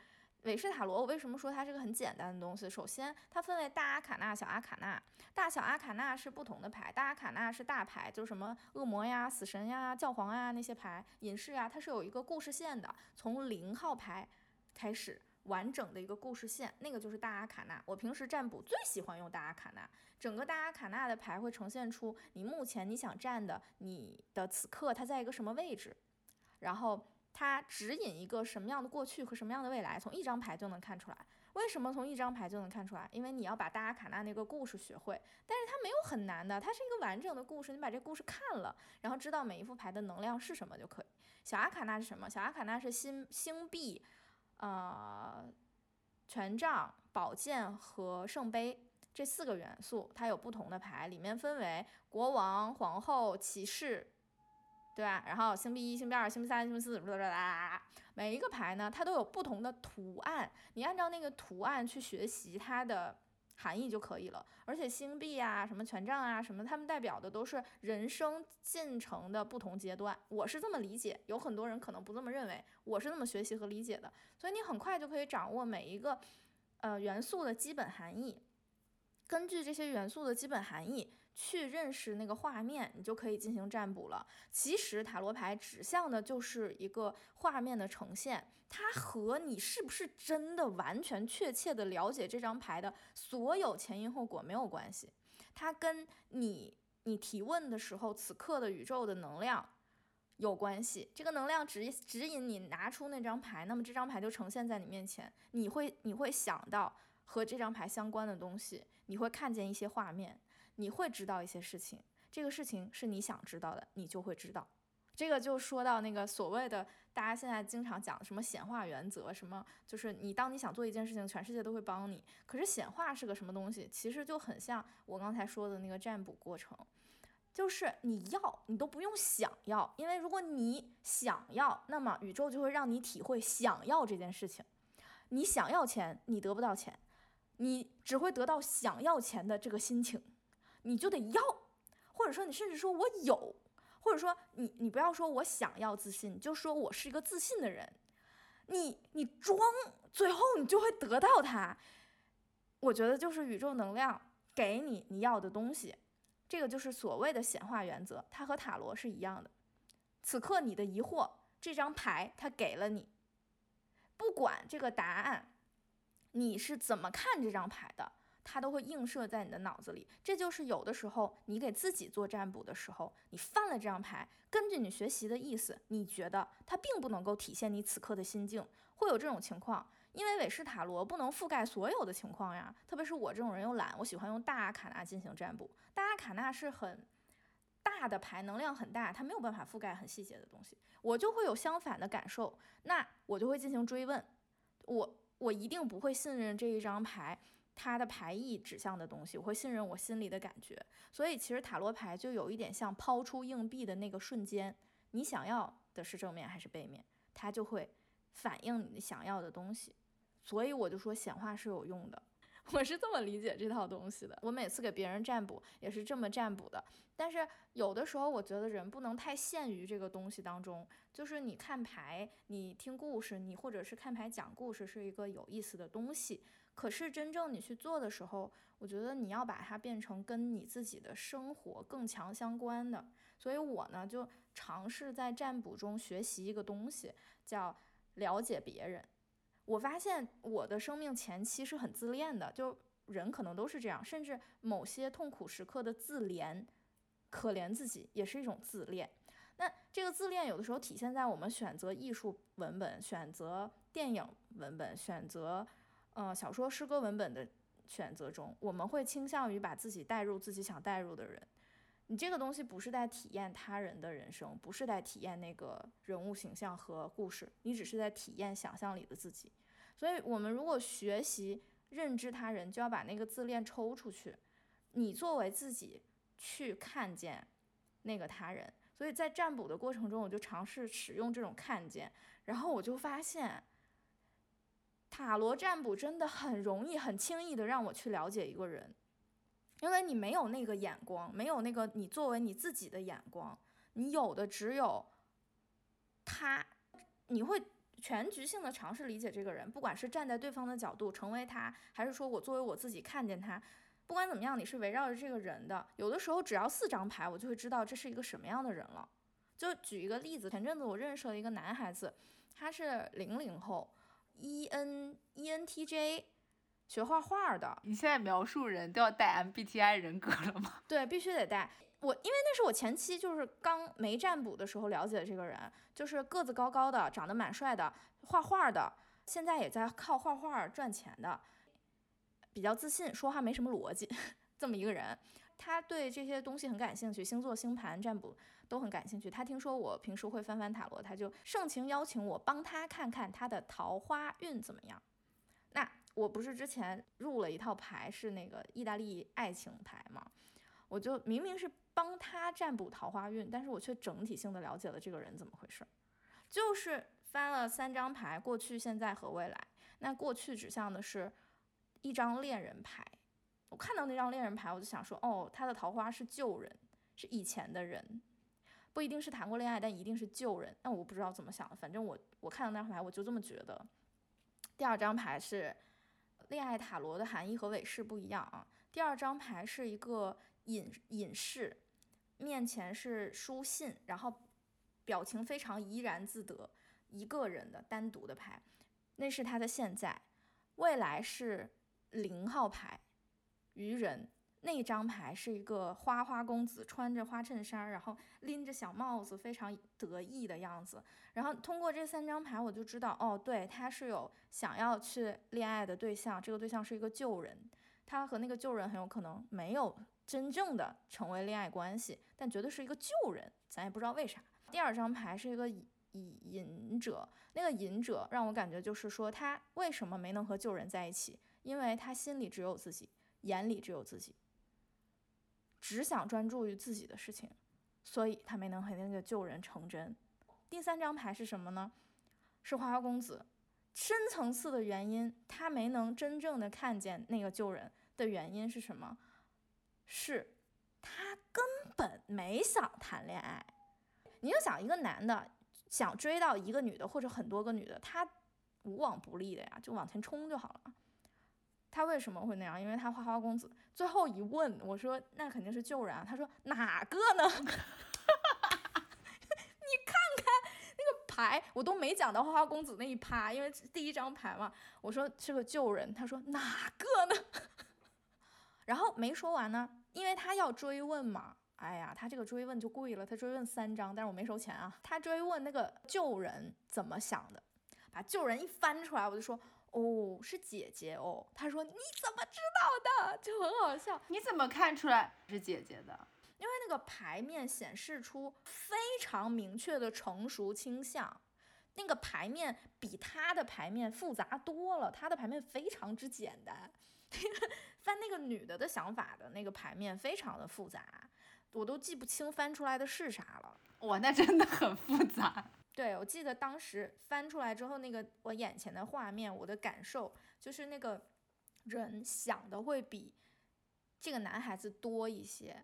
B: 韦氏塔罗，我为什么说它是个很简单的东西？首先，它分为大阿卡纳、小阿卡纳。大小阿卡纳是不同的牌，大阿卡纳是大牌，就是什么恶魔呀、死神呀、教皇啊那些牌、隐士呀，它是有一个故事线的，从零号牌开始完整的一个故事线，那个就是大阿卡纳。我平时占卜最喜欢用大阿卡纳，整个大阿卡纳的牌会呈现出你目前你想占的，你的此刻它在一个什么位置，然后。它指引一个什么样的过去和什么样的未来，从一张牌就能看出来。为什么从一张牌就能看出来？因为你要把大阿卡纳那个故事学会，但是它没有很难的，它是一个完整的故事。你把这故事看了，然后知道每一副牌的能量是什么就可以。小阿卡纳是什么？小阿卡纳是星星币、呃，权杖、宝剑和圣杯这四个元素，它有不同的牌，里面分为国王、皇后、骑士。对吧？然后星币一、星币二、星币三、星币四，啦啦啦每一个牌呢，它都有不同的图案，你按照那个图案去学习它的含义就可以了。而且星币啊、什么权杖啊、什么，它们代表的都是人生进程的不同阶段。我是这么理解，有很多人可能不这么认为，我是这么学习和理解的。所以你很快就可以掌握每一个呃元素的基本含义，根据这些元素的基本含义。去认识那个画面，你就可以进行占卜了。其实塔罗牌指向的就是一个画面的呈现，它和你是不是真的完全确切的了解这张牌的所有前因后果没有关系。它跟你你提问的时候，此刻的宇宙的能量有关系。这个能量指指引你拿出那张牌，那么这张牌就呈现在你面前，你会你会想到和这张牌相关的东西，你会看见一些画面，你会知道一些事情。这个事情是你想知道的，你就会知道。这个就说到那个所谓的大家现在经常讲的什么显化原则，什么就是你当你想做一件事情，全世界都会帮你。可是显化是个什么东西？其实就很像我刚才说的那个占卜过程，就是你要你都不用想要，因为如果你想要，那么宇宙就会让你体会想要这件事情。你想要钱，你得不到钱，你只会得到想要钱的这个心情，你就得要，或者说你甚至说我有。或者说你你不要说我想要自信，就说我是一个自信的人，你你装，最后你就会得到它。我觉得就是宇宙能量给你你要的东西，这个就是所谓的显化原则，它和塔罗是一样的。此刻你的疑惑，这张牌它给了你，不管这个答案你是怎么看这张牌的。它都会映射在你的脑子里，这就是有的时候你给自己做占卜的时候，你翻了这张牌，根据你学习的意思，你觉得它并不能够体现你此刻的心境，会有这种情况。因为韦氏塔罗不能覆盖所有的情况呀，特别是我这种人又懒，我喜欢用大阿卡纳进行占卜。大阿卡纳是很大的牌，能量很大，它没有办法覆盖很细节的东西，我就会有相反的感受，那我就会进行追问，我我一定不会信任这一张牌。它的牌意指向的东西，我会信任我心里的感觉。所以其实塔罗牌就有一点像抛出硬币的那个瞬间，你想要的是正面还是背面，它就会反映你想要的东西。所以我就说显化是有用的，我是这么理解这套东西的。我每次给别人占卜也是这么占卜的。但是有的时候我觉得人不能太陷于这个东西当中，就是你看牌、你听故事、你或者是看牌讲故事是一个有意思的东西。可是真正你去做的时候，我觉得你要把它变成跟你自己的生活更强相关的。所以我呢就尝试在占卜中学习一个东西，叫了解别人。我发现我的生命前期是很自恋的，就人可能都是这样，甚至某些痛苦时刻的自怜、可怜自己也是一种自恋。那这个自恋有的时候体现在我们选择艺术文本、选择电影文本、选择。嗯，小说、诗歌文本的选择中，我们会倾向于把自己带入自己想带入的人。你这个东西不是在体验他人的人生，不是在体验那个人物形象和故事，你只是在体验想象里的自己。所以，我们如果学习认知他人，就要把那个自恋抽出去，你作为自己去看见那个他人。所以在占卜的过程中，我就尝试使用这种看见，然后我就发现。塔罗占卜真的很容易、很轻易的让我去了解一个人，因为你没有那个眼光，没有那个你作为你自己的眼光，你有的只有他，你会全局性的尝试理解这个人，不管是站在对方的角度成为他，还是说我作为我自己看见他，不管怎么样，你是围绕着这个人的。有的时候只要四张牌，我就会知道这是一个什么样的人了。就举一个例子，前阵子我认识了一个男孩子，他是零零后。E N E N T J，学画画的。
C: 你现在描述人都要带 M B T I 人格了吗？
B: 对，必须得带。我因为那是我前期就是刚没占卜的时候了解的这个人，就是个子高高的，长得蛮帅的，画画的，现在也在靠画画赚钱的，比较自信，说话没什么逻辑，这么一个人。他对这些东西很感兴趣，星座、星盘、占卜都很感兴趣。他听说我平时会翻翻塔罗，他就盛情邀请我帮他看看他的桃花运怎么样。那我不是之前入了一套牌，是那个意大利爱情牌嘛？我就明明是帮他占卜桃花运，但是我却整体性的了解了这个人怎么回事。就是翻了三张牌，过去、现在和未来。那过去指向的是一张恋人牌。我看到那张恋人牌，我就想说，哦，他的桃花是旧人，是以前的人，不一定是谈过恋爱，但一定是旧人。那我不知道怎么想的，反正我我看到那张牌，我就这么觉得。第二张牌是恋爱塔罗的含义和尾饰不一样啊。第二张牌是一个隐隐士，面前是书信，然后表情非常怡然自得，一个人的单独的牌，那是他的现在。未来是零号牌。愚人那张牌是一个花花公子，穿着花衬衫，然后拎着小帽子，非常得意的样子。然后通过这三张牌，我就知道，哦，对，他是有想要去恋爱的对象，这个对象是一个旧人，他和那个旧人很有可能没有真正的成为恋爱关系，但绝对是一个旧人，咱也不知道为啥。第二张牌是一个隐隐者，那个隐者让我感觉就是说，他为什么没能和旧人在一起？因为他心里只有自己，眼里只有自己。只想专注于自己的事情，所以他没能和那个旧人成真。第三张牌是什么呢？是花花公子。深层次的原因，他没能真正的看见那个旧人的原因是什么？是他根本没想谈恋爱。你就想一个男的想追到一个女的或者很多个女的，他无往不利的呀，就往前冲就好了。他为什么会那样？因为他花花公子。最后一问，我说那肯定是旧人。他说哪个呢？你看看那个牌，我都没讲到花花公子那一趴，因为第一张牌嘛。我说是个旧人，他说哪个呢？然后没说完呢，因为他要追问嘛。哎呀，他这个追问就贵了，他追问三张，但是我没收钱啊。他追问那个旧人怎么想的，把旧人一翻出来，我就说。哦，是姐姐哦。他说：“你怎么知道的？” 就很好笑。
C: 你怎么看出来是姐姐的？
B: 因为那个牌面显示出非常明确的成熟倾向。那个牌面比他的牌面复杂多了，他的牌面非常之简单。翻那个女的的想法的那个牌面非常的复杂，我都记不清翻出来的是啥了。
C: 哇，那真的很复杂。
B: 对，我记得当时翻出来之后，那个我眼前的画面，我的感受就是那个人想的会比这个男孩子多一些。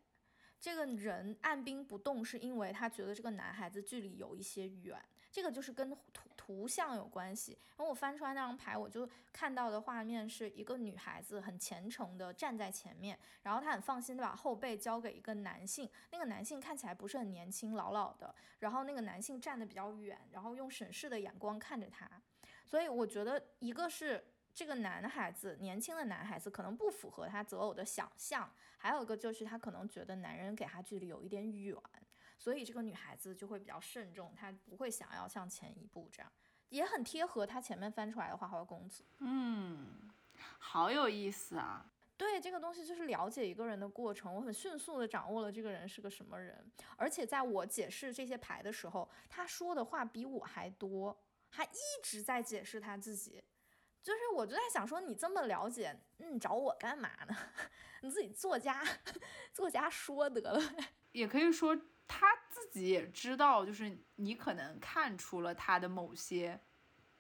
B: 这个人按兵不动，是因为他觉得这个男孩子距离有一些远。这个就是跟图像有关系。然后我翻出来那张牌，我就看到的画面是一个女孩子很虔诚的站在前面，然后她很放心的把后背交给一个男性。那个男性看起来不是很年轻，老老的。然后那个男性站得比较远，然后用审视的眼光看着她。所以我觉得一个是这个男孩子，年轻的男孩子可能不符合他择偶的想象，还有一个就是他可能觉得男人给他距离有一点远。所以这个女孩子就会比较慎重，她不会想要向前一步，这样也很贴合她前面翻出来的花花公子。
C: 嗯，好有意思啊！
B: 对，这个东西就是了解一个人的过程，我很迅速的掌握了这个人是个什么人，而且在我解释这些牌的时候，他说的话比我还多，还一直在解释他自己。就是我就在想说，你这么了解，嗯，找我干嘛呢？你自己作家，作家说得了，
C: 也可以说。他自己也知道，就是你可能看出了他的某些，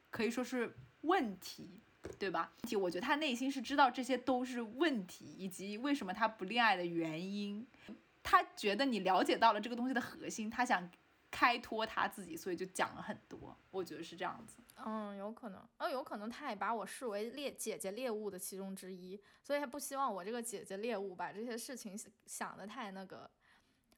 C: 可以说是问题，对吧？问题，我觉得他内心是知道这些都是问题，以及为什么他不恋爱的原因。他觉得你了解到了这个东西的核心，他想开脱他自己，所以就讲了很多。我觉得是这样子。
B: 嗯，有可能，哦，有可能他也把我视为猎姐姐猎物的其中之一，所以他不希望我这个姐姐猎物把这些事情想的太那个。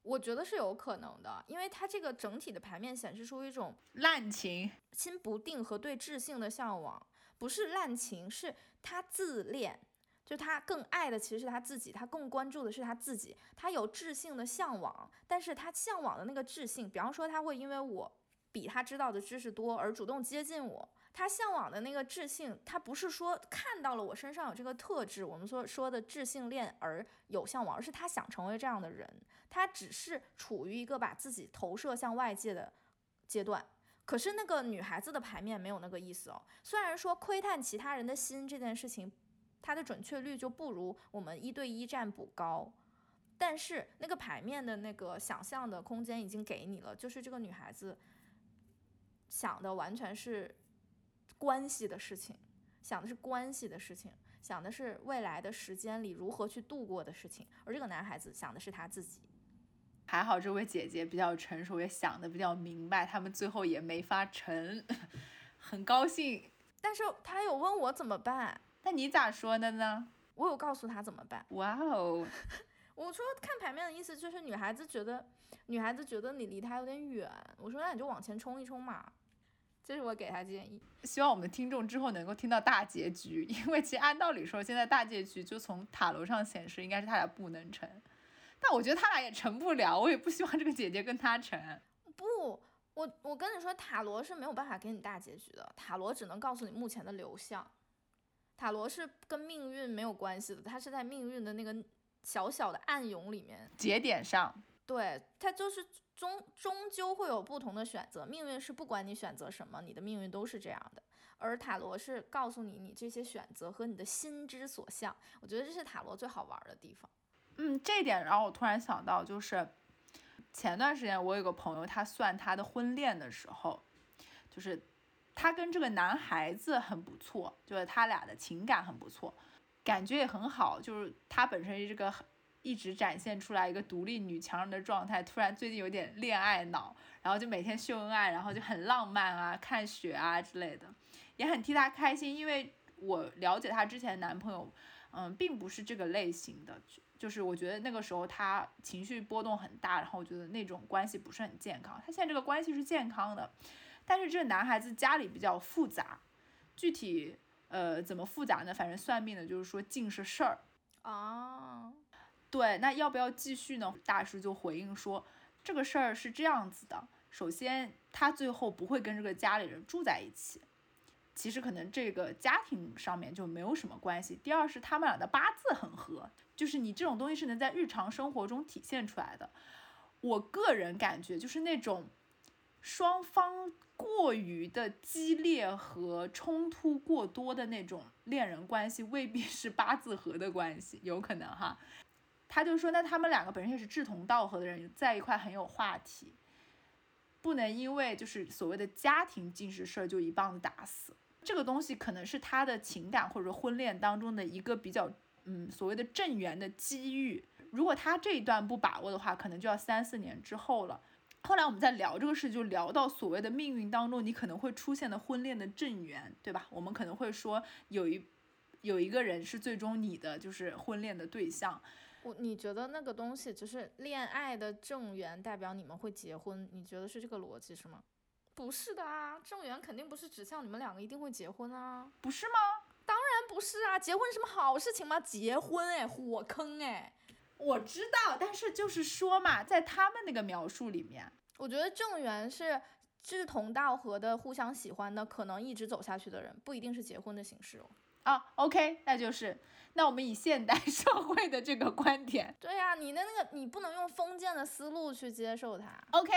B: 我觉得是有可能的，因为他这个整体的牌面显示出一种
C: 滥情、
B: 心不定和对智性的向往，不是滥情，是他自恋，就他更爱的其实是他自己，他更关注的是他自己，他有智性的向往，但是他向往的那个智性，比方说他会因为我比他知道的知识多而主动接近我。他向往的那个智性，他不是说看到了我身上有这个特质，我们说说的智性恋而有向往，而是他想成为这样的人。他只是处于一个把自己投射向外界的阶段。可是那个女孩子的牌面没有那个意思哦。虽然说窥探其他人的心这件事情，它的准确率就不如我们一对一占卜高，但是那个牌面的那个想象的空间已经给你了，就是这个女孩子想的完全是。关系的事情，想的是关系的事情，想的是未来的时间里如何去度过的事情。而这个男孩子想的是他自己。
C: 还好这位姐姐比较成熟，也想的比较明白，他们最后也没发成，很高兴。
B: 但是他有问我怎么办，
C: 那你咋说的呢？
B: 我有告诉他怎么办。
C: 哇哦，
B: 我说看牌面的意思就是女孩子觉得，女孩子觉得你离他有点远。我说那你就往前冲一冲嘛。这是我给他建议。
C: 希望我们的听众之后能够听到大结局，因为其实按道理说，现在大结局就从塔楼上显示，应该是他俩不能成。但我觉得他俩也成不了，我也不希望这个姐姐跟他成。
B: 不，我我跟你说，塔罗是没有办法给你大结局的，塔罗只能告诉你目前的流向。塔罗是跟命运没有关系的，它是在命运的那个小小的暗涌里面
C: 节点上，
B: 对，它就是终终究会有不同的选择。命运是不管你选择什么，你的命运都是这样的。而塔罗是告诉你你这些选择和你的心之所向。我觉得这是塔罗最好玩的地方。
C: 嗯，这点然后我突然想到，就是前段时间我有个朋友，他算他的婚恋的时候，就是。他跟这个男孩子很不错，就是他俩的情感很不错，感觉也很好。就是他本身这个一直展现出来一个独立女强人的状态，突然最近有点恋爱脑，然后就每天秀恩爱，然后就很浪漫啊，看雪啊之类的，也很替他开心。因为我了解他之前男朋友，嗯，并不是这个类型的，就是我觉得那个时候他情绪波动很大，然后我觉得那种关系不是很健康。他现在这个关系是健康的。但是这个男孩子家里比较复杂，具体呃怎么复杂呢？反正算命的就是说尽是事儿
B: 啊。
C: 对，那要不要继续呢？大师就回应说，这个事儿是这样子的。首先，他最后不会跟这个家里人住在一起，其实可能这个家庭上面就没有什么关系。第二是他们俩的八字很合，就是你这种东西是能在日常生活中体现出来的。我个人感觉就是那种双方。过于的激烈和冲突过多的那种恋人关系，未必是八字合的关系，有可能哈。他就说，那他们两个本身也是志同道合的人，在一块很有话题，不能因为就是所谓的家庭尽是事儿就一棒子打死。这个东西可能是他的情感或者婚恋当中的一个比较嗯所谓的正缘的机遇，如果他这一段不把握的话，可能就要三四年之后了。后来我们在聊这个事，就聊到所谓的命运当中，你可能会出现的婚恋的正缘，对吧？我们可能会说有一有一个人是最终你的就是婚恋的对象。
B: 我你觉得那个东西就是恋爱的正缘，代表你们会结婚？你觉得是这个逻辑是吗？不是的啊，正缘肯定不是指向你们两个一定会结婚啊，
C: 不是吗？
B: 当然不是啊，结婚什么好事情吗？结婚哎，火坑哎。
C: 我知道，但是就是说嘛，在他们那个描述里面，
B: 我觉得正缘是志同道合的、互相喜欢的，可能一直走下去的人，不一定是结婚的形式哦。
C: 啊，OK，那就是那我们以现代 社会的这个观点，
B: 对呀，你的那个你不能用封建的思路去接受它。
C: OK，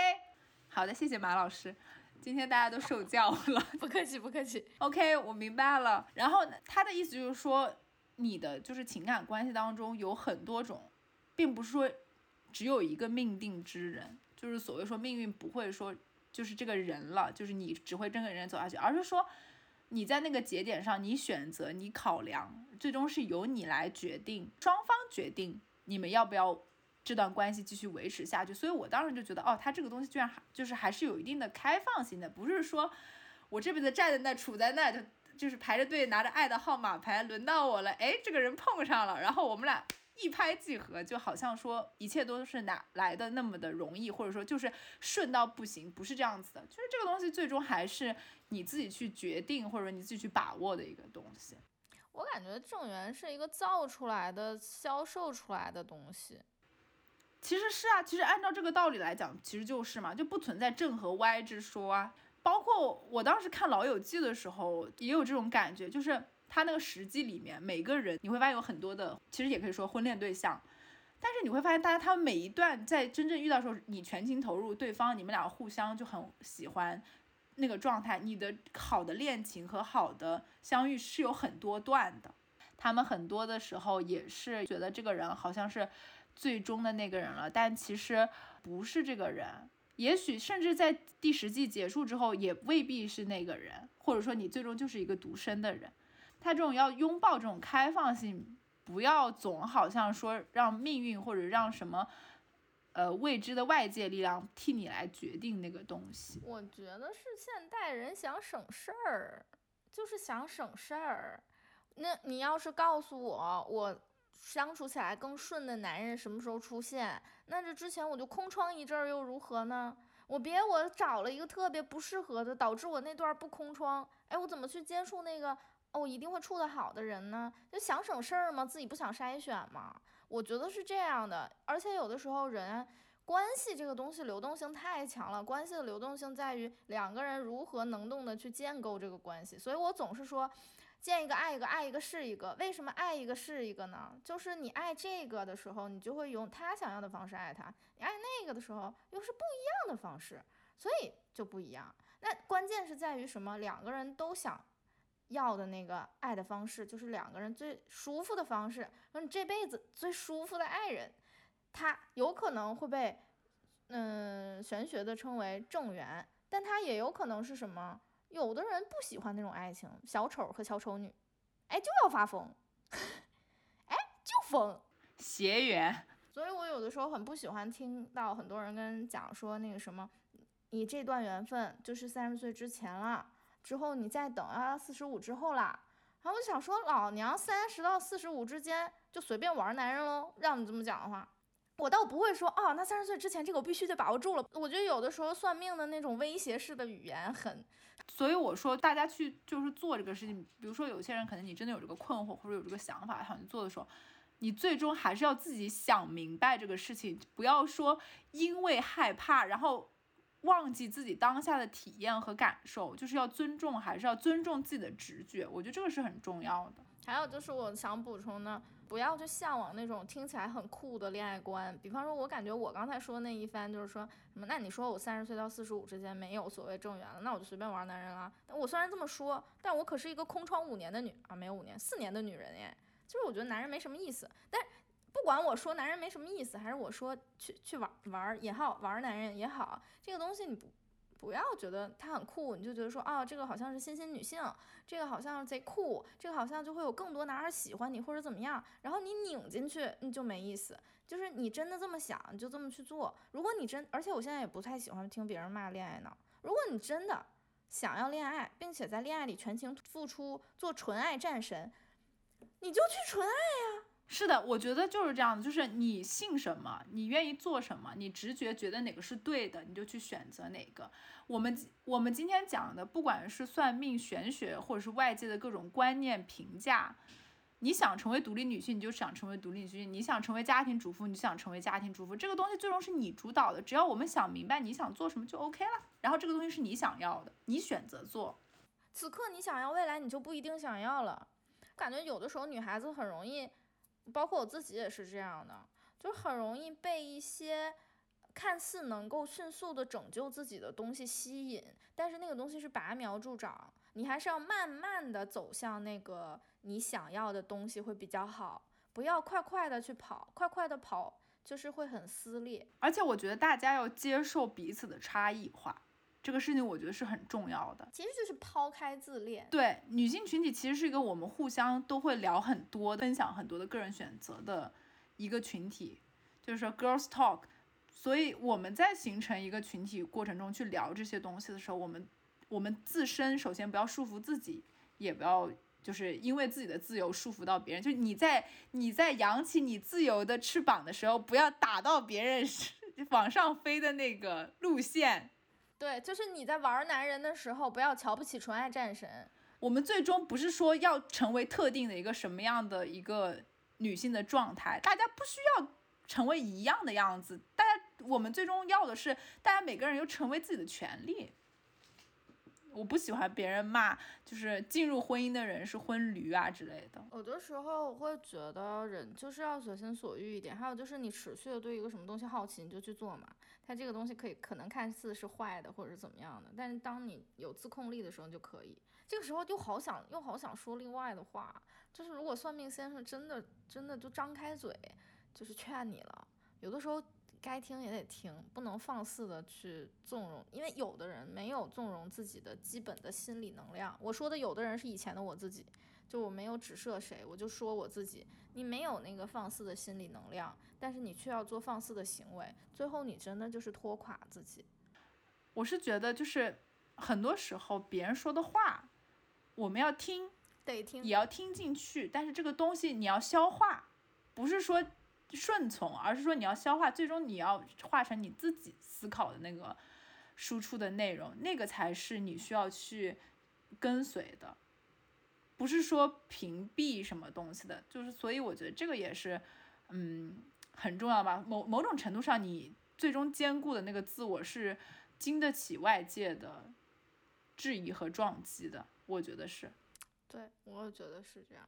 C: 好的，谢谢马老师，今天大家都受教了，
B: 不客气不客气。
C: OK，我明白了。然后他的意思就是说，你的就是情感关系当中有很多种。并不是说只有一个命定之人，就是所谓说命运不会说就是这个人了，就是你只会跟个人走下去，而是说你在那个节点上，你选择，你考量，最终是由你来决定，双方决定你们要不要这段关系继续维持下去。所以我当时就觉得，哦，他这个东西居然还就是还是有一定的开放性的，不是说我这辈子站在那，处在那就就是排着队拿着爱的号码牌，轮到我了，哎，这个人碰上了，然后我们俩。一拍即合，就好像说一切都是哪来的那么的容易，或者说就是顺到不行，不是这样子的。就是这个东西最终还是你自己去决定，或者你自己去把握的一个东西。
B: 我感觉正缘是一个造出来的、销售出来的东西。
C: 其实是啊，其实按照这个道理来讲，其实就是嘛，就不存在正和歪之说啊。包括我当时看《老友记》的时候，也有这种感觉，就是。他那个实际里面，每个人你会发现有很多的，其实也可以说婚恋对象，但是你会发现大家他们每一段在真正遇到时候，你全情投入对方，你们俩互相就很喜欢那个状态，你的好的恋情和好的相遇是有很多段的，他们很多的时候也是觉得这个人好像是最终的那个人了，但其实不是这个人，也许甚至在第十季结束之后也未必是那个人，或者说你最终就是一个独身的人。他这种要拥抱这种开放性，不要总好像说让命运或者让什么，呃未知的外界力量替你来决定那个东西。
B: 我觉得是现代人想省事儿，就是想省事儿。那你要是告诉我，我相处起来更顺的男人什么时候出现，那这之前我就空窗一阵儿又如何呢？我别我找了一个特别不适合的，导致我那段不空窗，哎，我怎么去接触那个哦，一定会处得好的人呢？就想省事儿吗？自己不想筛选吗？我觉得是这样的，而且有的时候人关系这个东西流动性太强了，关系的流动性在于两个人如何能动的去建构这个关系，所以我总是说。见一个爱一个，爱一个是一个。为什么爱一个是一个呢？就是你爱这个的时候，你就会用他想要的方式爱他；你爱那个的时候，又是不一样的方式，所以就不一样。那关键是在于什么？两个人都想要的那个爱的方式，就是两个人最舒服的方式。那你这辈子最舒服的爱人，他有可能会被嗯玄学的称为正缘，但他也有可能是什么？有的人不喜欢那种爱情，小丑和小丑女，哎，就要发疯，哎，就疯，
C: 邪缘。
B: 所以我有的时候很不喜欢听到很多人跟讲说那个什么，你这段缘分就是三十岁之前了，之后你再等要四十五之后啦。然后我就想说，老娘三十到四十五之间就随便玩男人喽，让你这么讲的话。我倒不会说啊，那三十岁之前这个我必须得把握住了。我觉得有的时候算命的那种威胁式的语言很，
C: 所以我说大家去就是做这个事情，比如说有些人可能你真的有这个困惑或者有这个想法想去做的时候，你最终还是要自己想明白这个事情，不要说因为害怕然后忘记自己当下的体验和感受，就是要尊重，还是要尊重自己的直觉，我觉得这个是很重要的。
B: 还有就是我想补充的。不要去向往那种听起来很酷的恋爱观，比方说，我感觉我刚才说那一番就是说什么，那你说我三十岁到四十五之间没有所谓正缘了，那我就随便玩男人了。我虽然这么说，但我可是一个空窗五年的女啊，没有五年，四年的女人耶。就是我觉得男人没什么意思，但不管我说男人没什么意思，还是我说去去玩玩也好，玩男人也好，这个东西你不。不要觉得他很酷，你就觉得说啊，这个好像是新兴女性，这个好像贼酷，这个好像就会有更多男孩喜欢你或者怎么样，然后你拧进去，你就没意思。就是你真的这么想，你就这么去做。如果你真，而且我现在也不太喜欢听别人骂恋爱脑。如果你真的想要恋爱，并且在恋爱里全情付出，做纯爱战神，你就去纯爱呀。
C: 是的，我觉得就是这样的，就是你信什么，你愿意做什么，你直觉觉得哪个是对的，你就去选择哪个。我们我们今天讲的，不管是算命、玄学，或者是外界的各种观念评价，你想成为独立女性，你就想成为独立女性；你想成为家庭主妇，你就想成为家庭主妇。这个东西最终是你主导的，只要我们想明白你想做什么就 OK 了。然后这个东西是你想要的，你选择做。
B: 此刻你想要，未来你就不一定想要了。感觉有的时候女孩子很容易。包括我自己也是这样的，就很容易被一些看似能够迅速的拯救自己的东西吸引，但是那个东西是拔苗助长，你还是要慢慢的走向那个你想要的东西会比较好，不要快快的去跑，快快的跑就是会很撕裂。
C: 而且我觉得大家要接受彼此的差异化。这个事情我觉得是很重要的，
B: 其实就是抛开自恋。
C: 对，女性群体其实是一个我们互相都会聊很多、分享很多的个人选择的一个群体，就是说 girls talk。所以我们在形成一个群体过程中去聊这些东西的时候，我们我们自身首先不要束缚自己，也不要就是因为自己的自由束缚到别人。就你在你在扬起你自由的翅膀的时候，不要打到别人 往上飞的那个路线。
B: 对，就是你在玩男人的时候，不要瞧不起纯爱战神。
C: 我们最终不是说要成为特定的一个什么样的一个女性的状态，大家不需要成为一样的样子。大家，我们最终要的是，大家每个人有成为自己的权利。我不喜欢别人骂，就是进入婚姻的人是婚驴啊之类的。
B: 有的时候我会觉得人就是要随心所欲一点，还有就是你持续的对一个什么东西好奇，你就去做嘛。它这个东西可以可能看似是坏的或者是怎么样的，但是当你有自控力的时候就可以。这个时候又好想又好想说另外的话，就是如果算命先生真的真的就张开嘴，就是劝你了，有的时候。该听也得听，不能放肆的去纵容，因为有的人没有纵容自己的基本的心理能量。我说的有的人是以前的我自己，就我没有指涉谁，我就说我自己，你没有那个放肆的心理能量，但是你却要做放肆的行为，最后你真的就是拖垮自己。
C: 我是觉得就是很多时候别人说的话，我们要听，
B: 得听，
C: 也要听进去，但是这个东西你要消化，不是说。顺从，而是说你要消化，最终你要化成你自己思考的那个输出的内容，那个才是你需要去跟随的，不是说屏蔽什么东西的。就是所以我觉得这个也是，嗯，很重要吧。某某种程度上，你最终兼顾的那个自我是经得起外界的质疑和撞击的，我觉得是。
B: 对，我觉得是这样。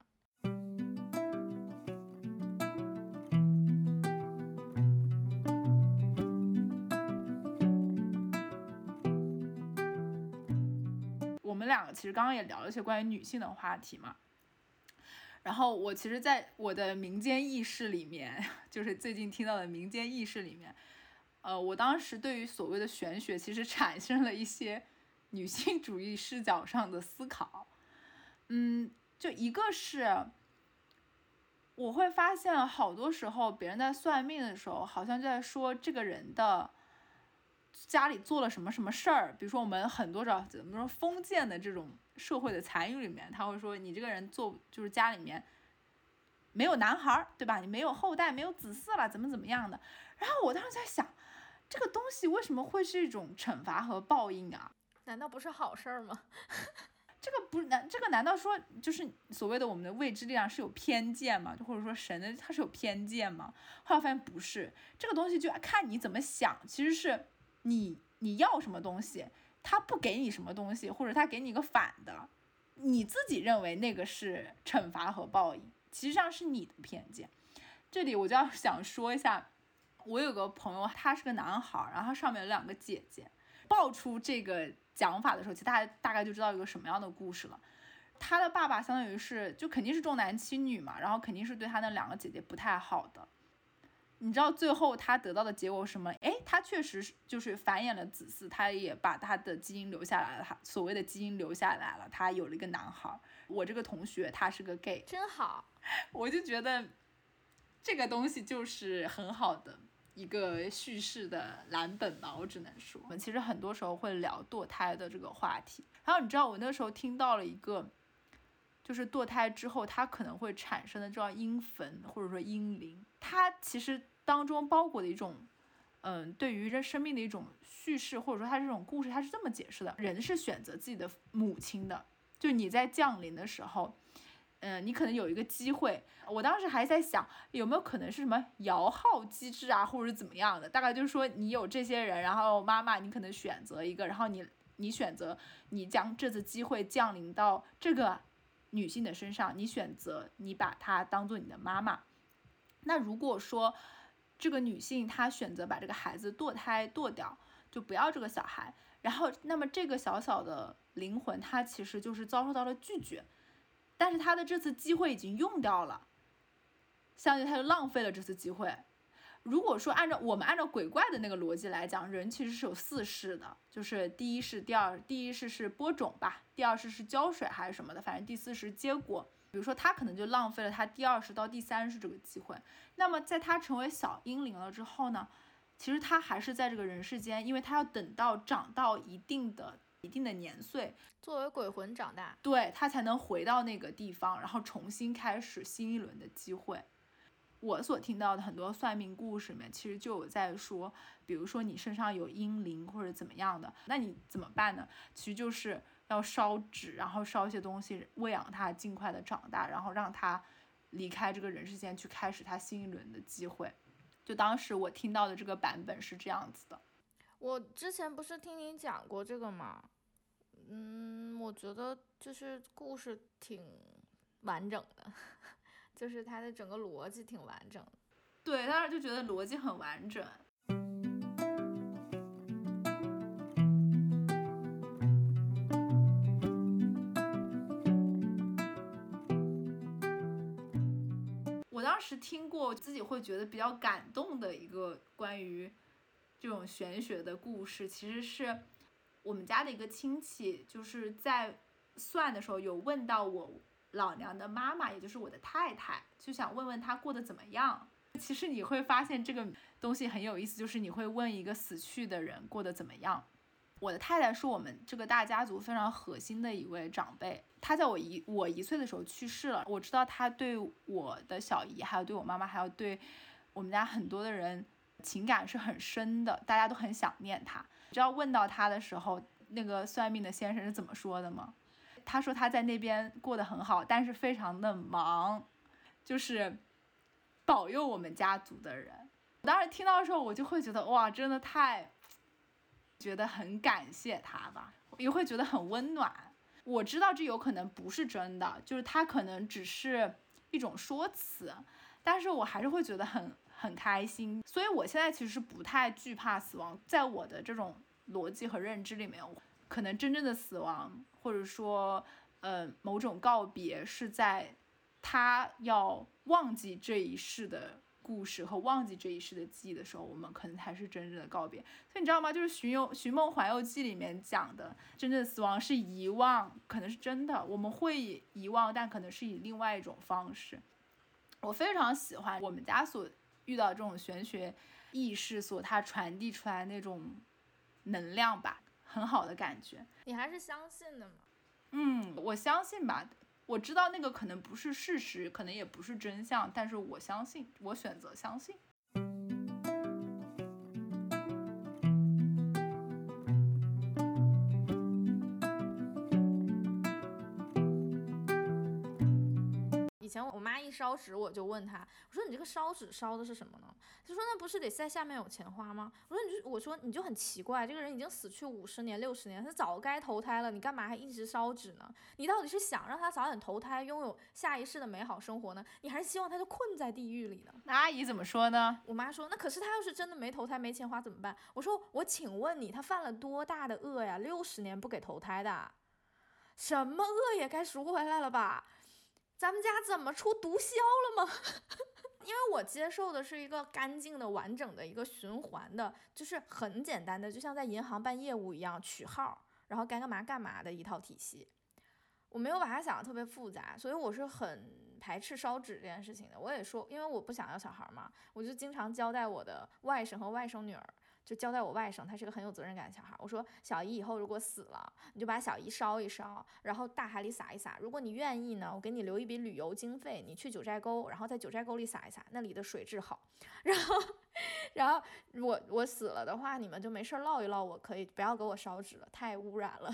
C: 两个其实刚刚也聊了一些关于女性的话题嘛，然后我其实在我的民间意识里面，就是最近听到的民间意识里面，呃，我当时对于所谓的玄学其实产生了一些女性主义视角上的思考，嗯，就一个是我会发现好多时候别人在算命的时候，好像就在说这个人的。家里做了什么什么事儿？比如说我们很多找怎么说封建的这种社会的残余里面，他会说你这个人做就是家里面没有男孩儿，对吧？你没有后代，没有子嗣了，怎么怎么样的？然后我当时在想，这个东西为什么会是一种惩罚和报应啊？
B: 难道不是好事儿吗？
C: 这个不难，这个难道说就是所谓的我们的未知力量是有偏见吗？就或者说神的他是有偏见吗？后来发现不是，这个东西就看你怎么想，其实是。你你要什么东西，他不给你什么东西，或者他给你个反的，你自己认为那个是惩罚和报应，其实上是你的偏见。这里我就要 想说一下，我有个朋友，他是个男孩，然后上面有两个姐姐。爆出这个讲法的时候，其实大家大概就知道一个什么样的故事了。他的爸爸相当于是就肯定是重男轻女嘛，然后肯定是对他那两个姐姐不太好的。你知道最后他得到的结果是什么？哎，他确实是就是繁衍了子嗣，他也把他的基因留下来了，他所谓的基因留下来了，他有了一个男孩。我这个同学他是个 gay，
B: 真好，
C: 我就觉得这个东西就是很好的一个叙事的蓝本吧，我只能说，我们其实很多时候会聊堕胎的这个话题。还有你知道我那时候听到了一个，就是堕胎之后他可能会产生的叫阴坟或者说阴灵，它其实。当中包裹的一种，嗯，对于这生命的一种叙事，或者说它这种故事，它是这么解释的：人是选择自己的母亲的，就你在降临的时候，嗯，你可能有一个机会。我当时还在想，有没有可能是什么摇号机制啊，或者怎么样的？大概就是说，你有这些人，然后妈妈，你可能选择一个，然后你你选择你将这次机会降临到这个女性的身上，你选择你把她当做你的妈妈。那如果说，这个女性她选择把这个孩子堕胎堕掉，就不要这个小孩。然后，那么这个小小的灵魂，她其实就是遭受到了拒绝。但是她的这次机会已经用掉了，相当于她就浪费了这次机会。如果说按照我们按照鬼怪的那个逻辑来讲，人其实是有四世的，就是第一世、第二、第一世是播种吧，第二世是浇水还是什么的，反正第四世结果。比如说，他可能就浪费了他第二世到第三世这个机会。那么，在他成为小婴灵了之后呢？其实他还是在这个人世间，因为他要等到长到一定的一定的年岁，
B: 作为鬼魂长大，
C: 对他才能回到那个地方，然后重新开始新一轮的机会。我所听到的很多算命故事里面，其实就有在说，比如说你身上有阴灵或者怎么样的，那你怎么办呢？其实就是。要烧纸，然后烧一些东西喂养它，尽快的长大，然后让它离开这个人世间，去开始它新一轮的机会。就当时我听到的这个版本是这样子的。
B: 我之前不是听你讲过这个吗？嗯，我觉得就是故事挺完整的，就是它的整个逻辑挺完整的。
C: 对，当时就觉得逻辑很完整。是听过自己会觉得比较感动的一个关于这种玄学的故事，其实是我们家的一个亲戚，就是在算的时候有问到我老娘的妈妈，也就是我的太太，就想问问她过得怎么样。其实你会发现这个东西很有意思，就是你会问一个死去的人过得怎么样。我的太太是我们这个大家族非常核心的一位长辈，她在我一我一岁的时候去世了。我知道她对我的小姨，还有对我妈妈，还有对我们家很多的人情感是很深的，大家都很想念她。知道问到他的时候，那个算命的先生是怎么说的吗？他说他在那边过得很好，但是非常的忙，就是保佑我们家族的人。我当时听到的时候，我就会觉得哇，真的太，觉得很感谢他吧，也会觉得很温暖。我知道这有可能不是真的，就是他可能只是一种说辞，但是我还是会觉得很很开心。所以我现在其实不太惧怕死亡，在我的这种逻辑和认知里面，可能真正的死亡，或者说呃某种告别，是在他要忘记这一世的。故事和忘记这一世的记忆的时候，我们可能才是真正的告别。所以你知道吗？就是《寻游寻梦环游记》里面讲的真正的死亡是遗忘，可能是真的，我们会遗忘，但可能是以另外一种方式。我非常喜欢我们家所遇到这种玄学意识所它传递出来那种能量吧，很好的感觉。
B: 你还是相信的吗？
C: 嗯，我相信吧。我知道那个可能不是事实，可能也不是真相，但是我相信，我选择相信。
B: 一烧纸，我就问他，我说你这个烧纸烧的是什么呢？他说那不是得在下面有钱花吗？我说你就我说你就很奇怪，这个人已经死去五十年六十年，他早该投胎了，你干嘛还一直烧纸呢？你到底是想让他早点投胎，拥有下一世的美好生活呢？你还是希望他就困在地狱里呢？
C: 那阿姨怎么说呢？
B: 我妈说那可是他要是真的没投胎没钱花怎么办？我说我请问你，他犯了多大的恶呀？六十年不给投胎的，什么恶也该赎回来了吧？咱们家怎么出毒枭了吗？因为我接受的是一个干净的、完整的一个循环的，就是很简单的，就像在银行办业务一样，取号，然后该干嘛干嘛的一套体系。我没有把它想的特别复杂，所以我是很排斥烧纸这件事情的。我也说，因为我不想要小孩嘛，我就经常交代我的外甥和外甥女儿。就交代我外甥，他是个很有责任感的小孩。我说小姨以后如果死了，你就把小姨烧一烧，然后大海里撒一撒。如果你愿意呢，我给你留一笔旅游经费，你去九寨沟，然后在九寨沟里撒一撒，那里的水质好。然后，然后我我死了的话，你们就没事唠一唠，我可以不要给我烧纸了，太污染了。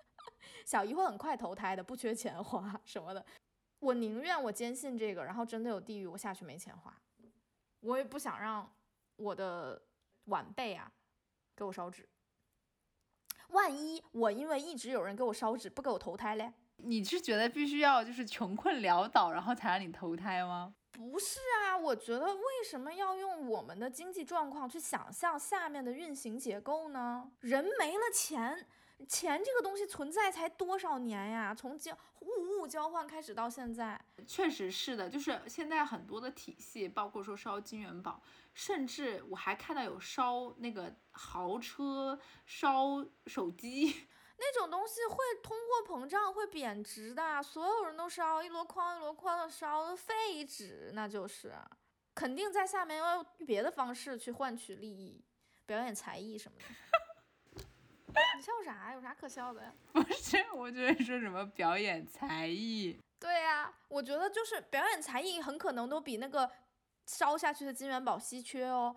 B: 小姨会很快投胎的，不缺钱花什么的。我宁愿我坚信这个，然后真的有地狱，我下去没钱花。我也不想让我的。晚辈啊，给我烧纸。万一我因为一直有人给我烧纸，不给我投胎嘞？
C: 你是觉得必须要就是穷困潦倒，然后才让你投胎吗？
B: 不是啊，我觉得为什么要用我们的经济状况去想象下面的运行结构呢？人没了钱。钱这个东西存在才多少年呀？从交物物交换开始到现在，
C: 确实是的。就是现在很多的体系，包括说烧金元宝，甚至我还看到有烧那个豪车、烧手机
B: 那种东西，会通货膨胀，会贬值的。所有人都烧一箩筐一箩筐的烧废纸，那就是肯定在下面要用别的方式去换取利益，表演才艺什么的。你笑啥？有啥可笑的呀？
C: 不是，我觉得说什么表演才艺。
B: 对呀，我觉得就是表演才艺很可能都比那个烧下去的金元宝稀缺哦。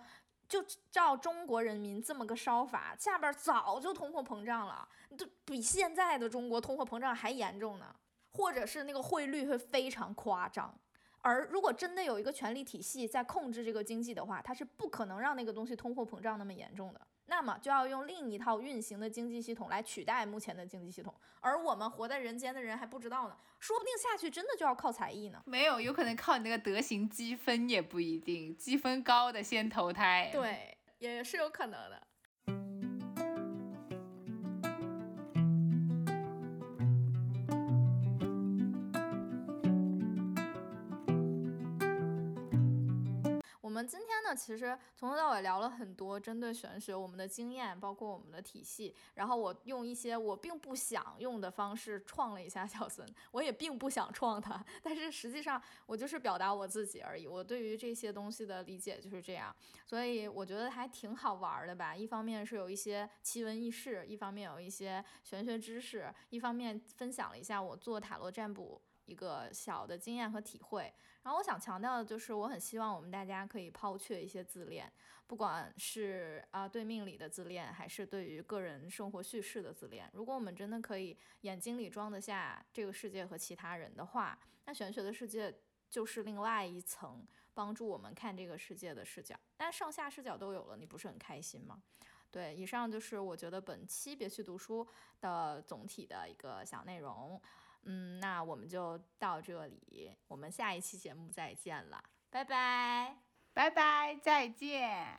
B: 就照中国人民这么个烧法，下边早就通货膨胀了，都比现在的中国通货膨胀还严重呢。或者是那个汇率会非常夸张。而如果真的有一个权力体系在控制这个经济的话，它是不可能让那个东西通货膨胀那么严重的。那么就要用另一套运行的经济系统来取代目前的经济系统，而我们活在人间的人还不知道呢，说不定下去真的就要靠才艺呢。
C: 没有，有可能靠你那个德行积分也不一定，积分高的先投胎。
B: 对，也是有可能的。那，其实从头到尾聊了很多针对玄学我们的经验，包括我们的体系。然后我用一些我并不想用的方式创了一下小森，我也并不想创他，但是实际上我就是表达我自己而已。我对于这些东西的理解就是这样，所以我觉得还挺好玩的吧。一方面是有一些奇闻异事，一方面有一些玄学知识，一方面分享了一下我做塔罗占卜。一个小的经验和体会。然后我想强调的就是，我很希望我们大家可以抛却一些自恋，不管是啊对命理的自恋，还是对于个人生活叙事的自恋。如果我们真的可以眼睛里装得下这个世界和其他人的话，那玄学的世界就是另外一层帮助我们看这个世界的视角。但上下视角都有了，你不是很开心吗？对，以上就是我觉得本期别去读书的总体的一个小内容。嗯，那我们就到这里，我们下一期节目再见了，拜拜，
D: 拜拜，再见。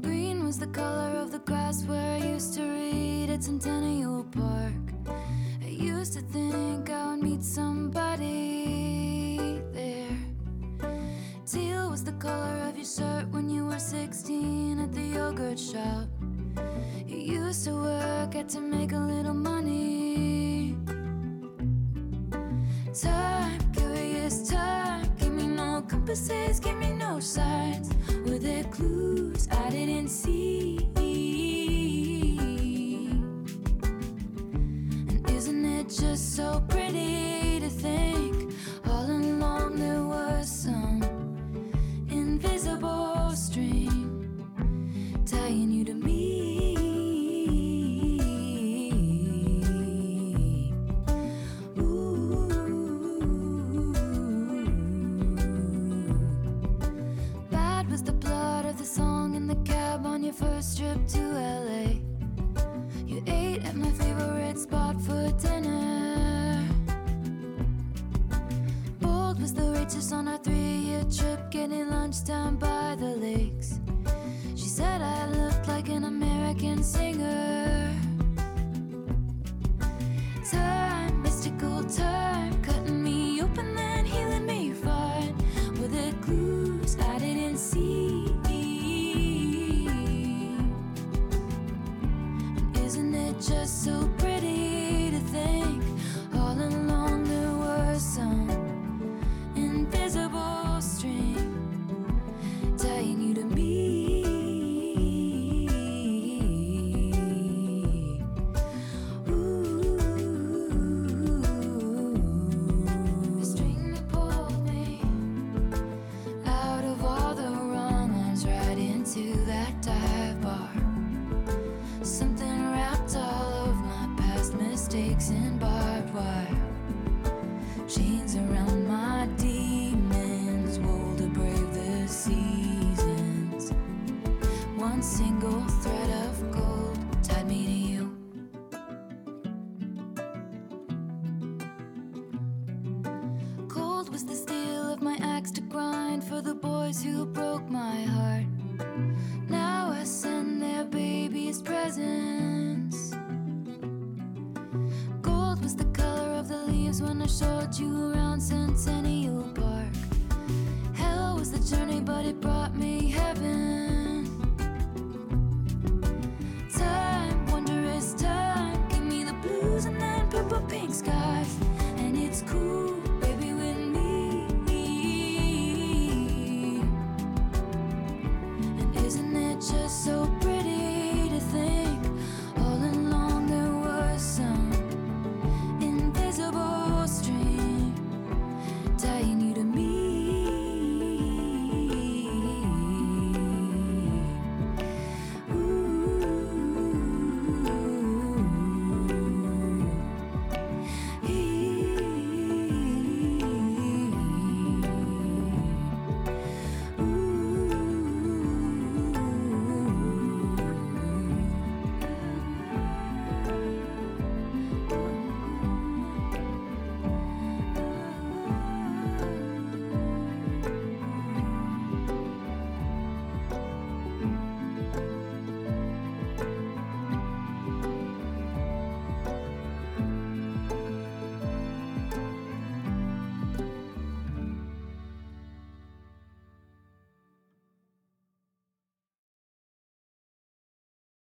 D: Green was the color of the grass where I used to read at Centennial Park. I used to think I would meet somebody was the color of your shirt when you were 16 at the yogurt shop. You used to work at to make a little money. Time, curious time, give me no compasses, give me no signs. Were there clues I didn't see? And isn't it just so pretty first trip to LA. You ate at my favorite spot for dinner. Bold was the waitress on our three-year trip, getting lunch down by the lakes. She said I looked like an American singer.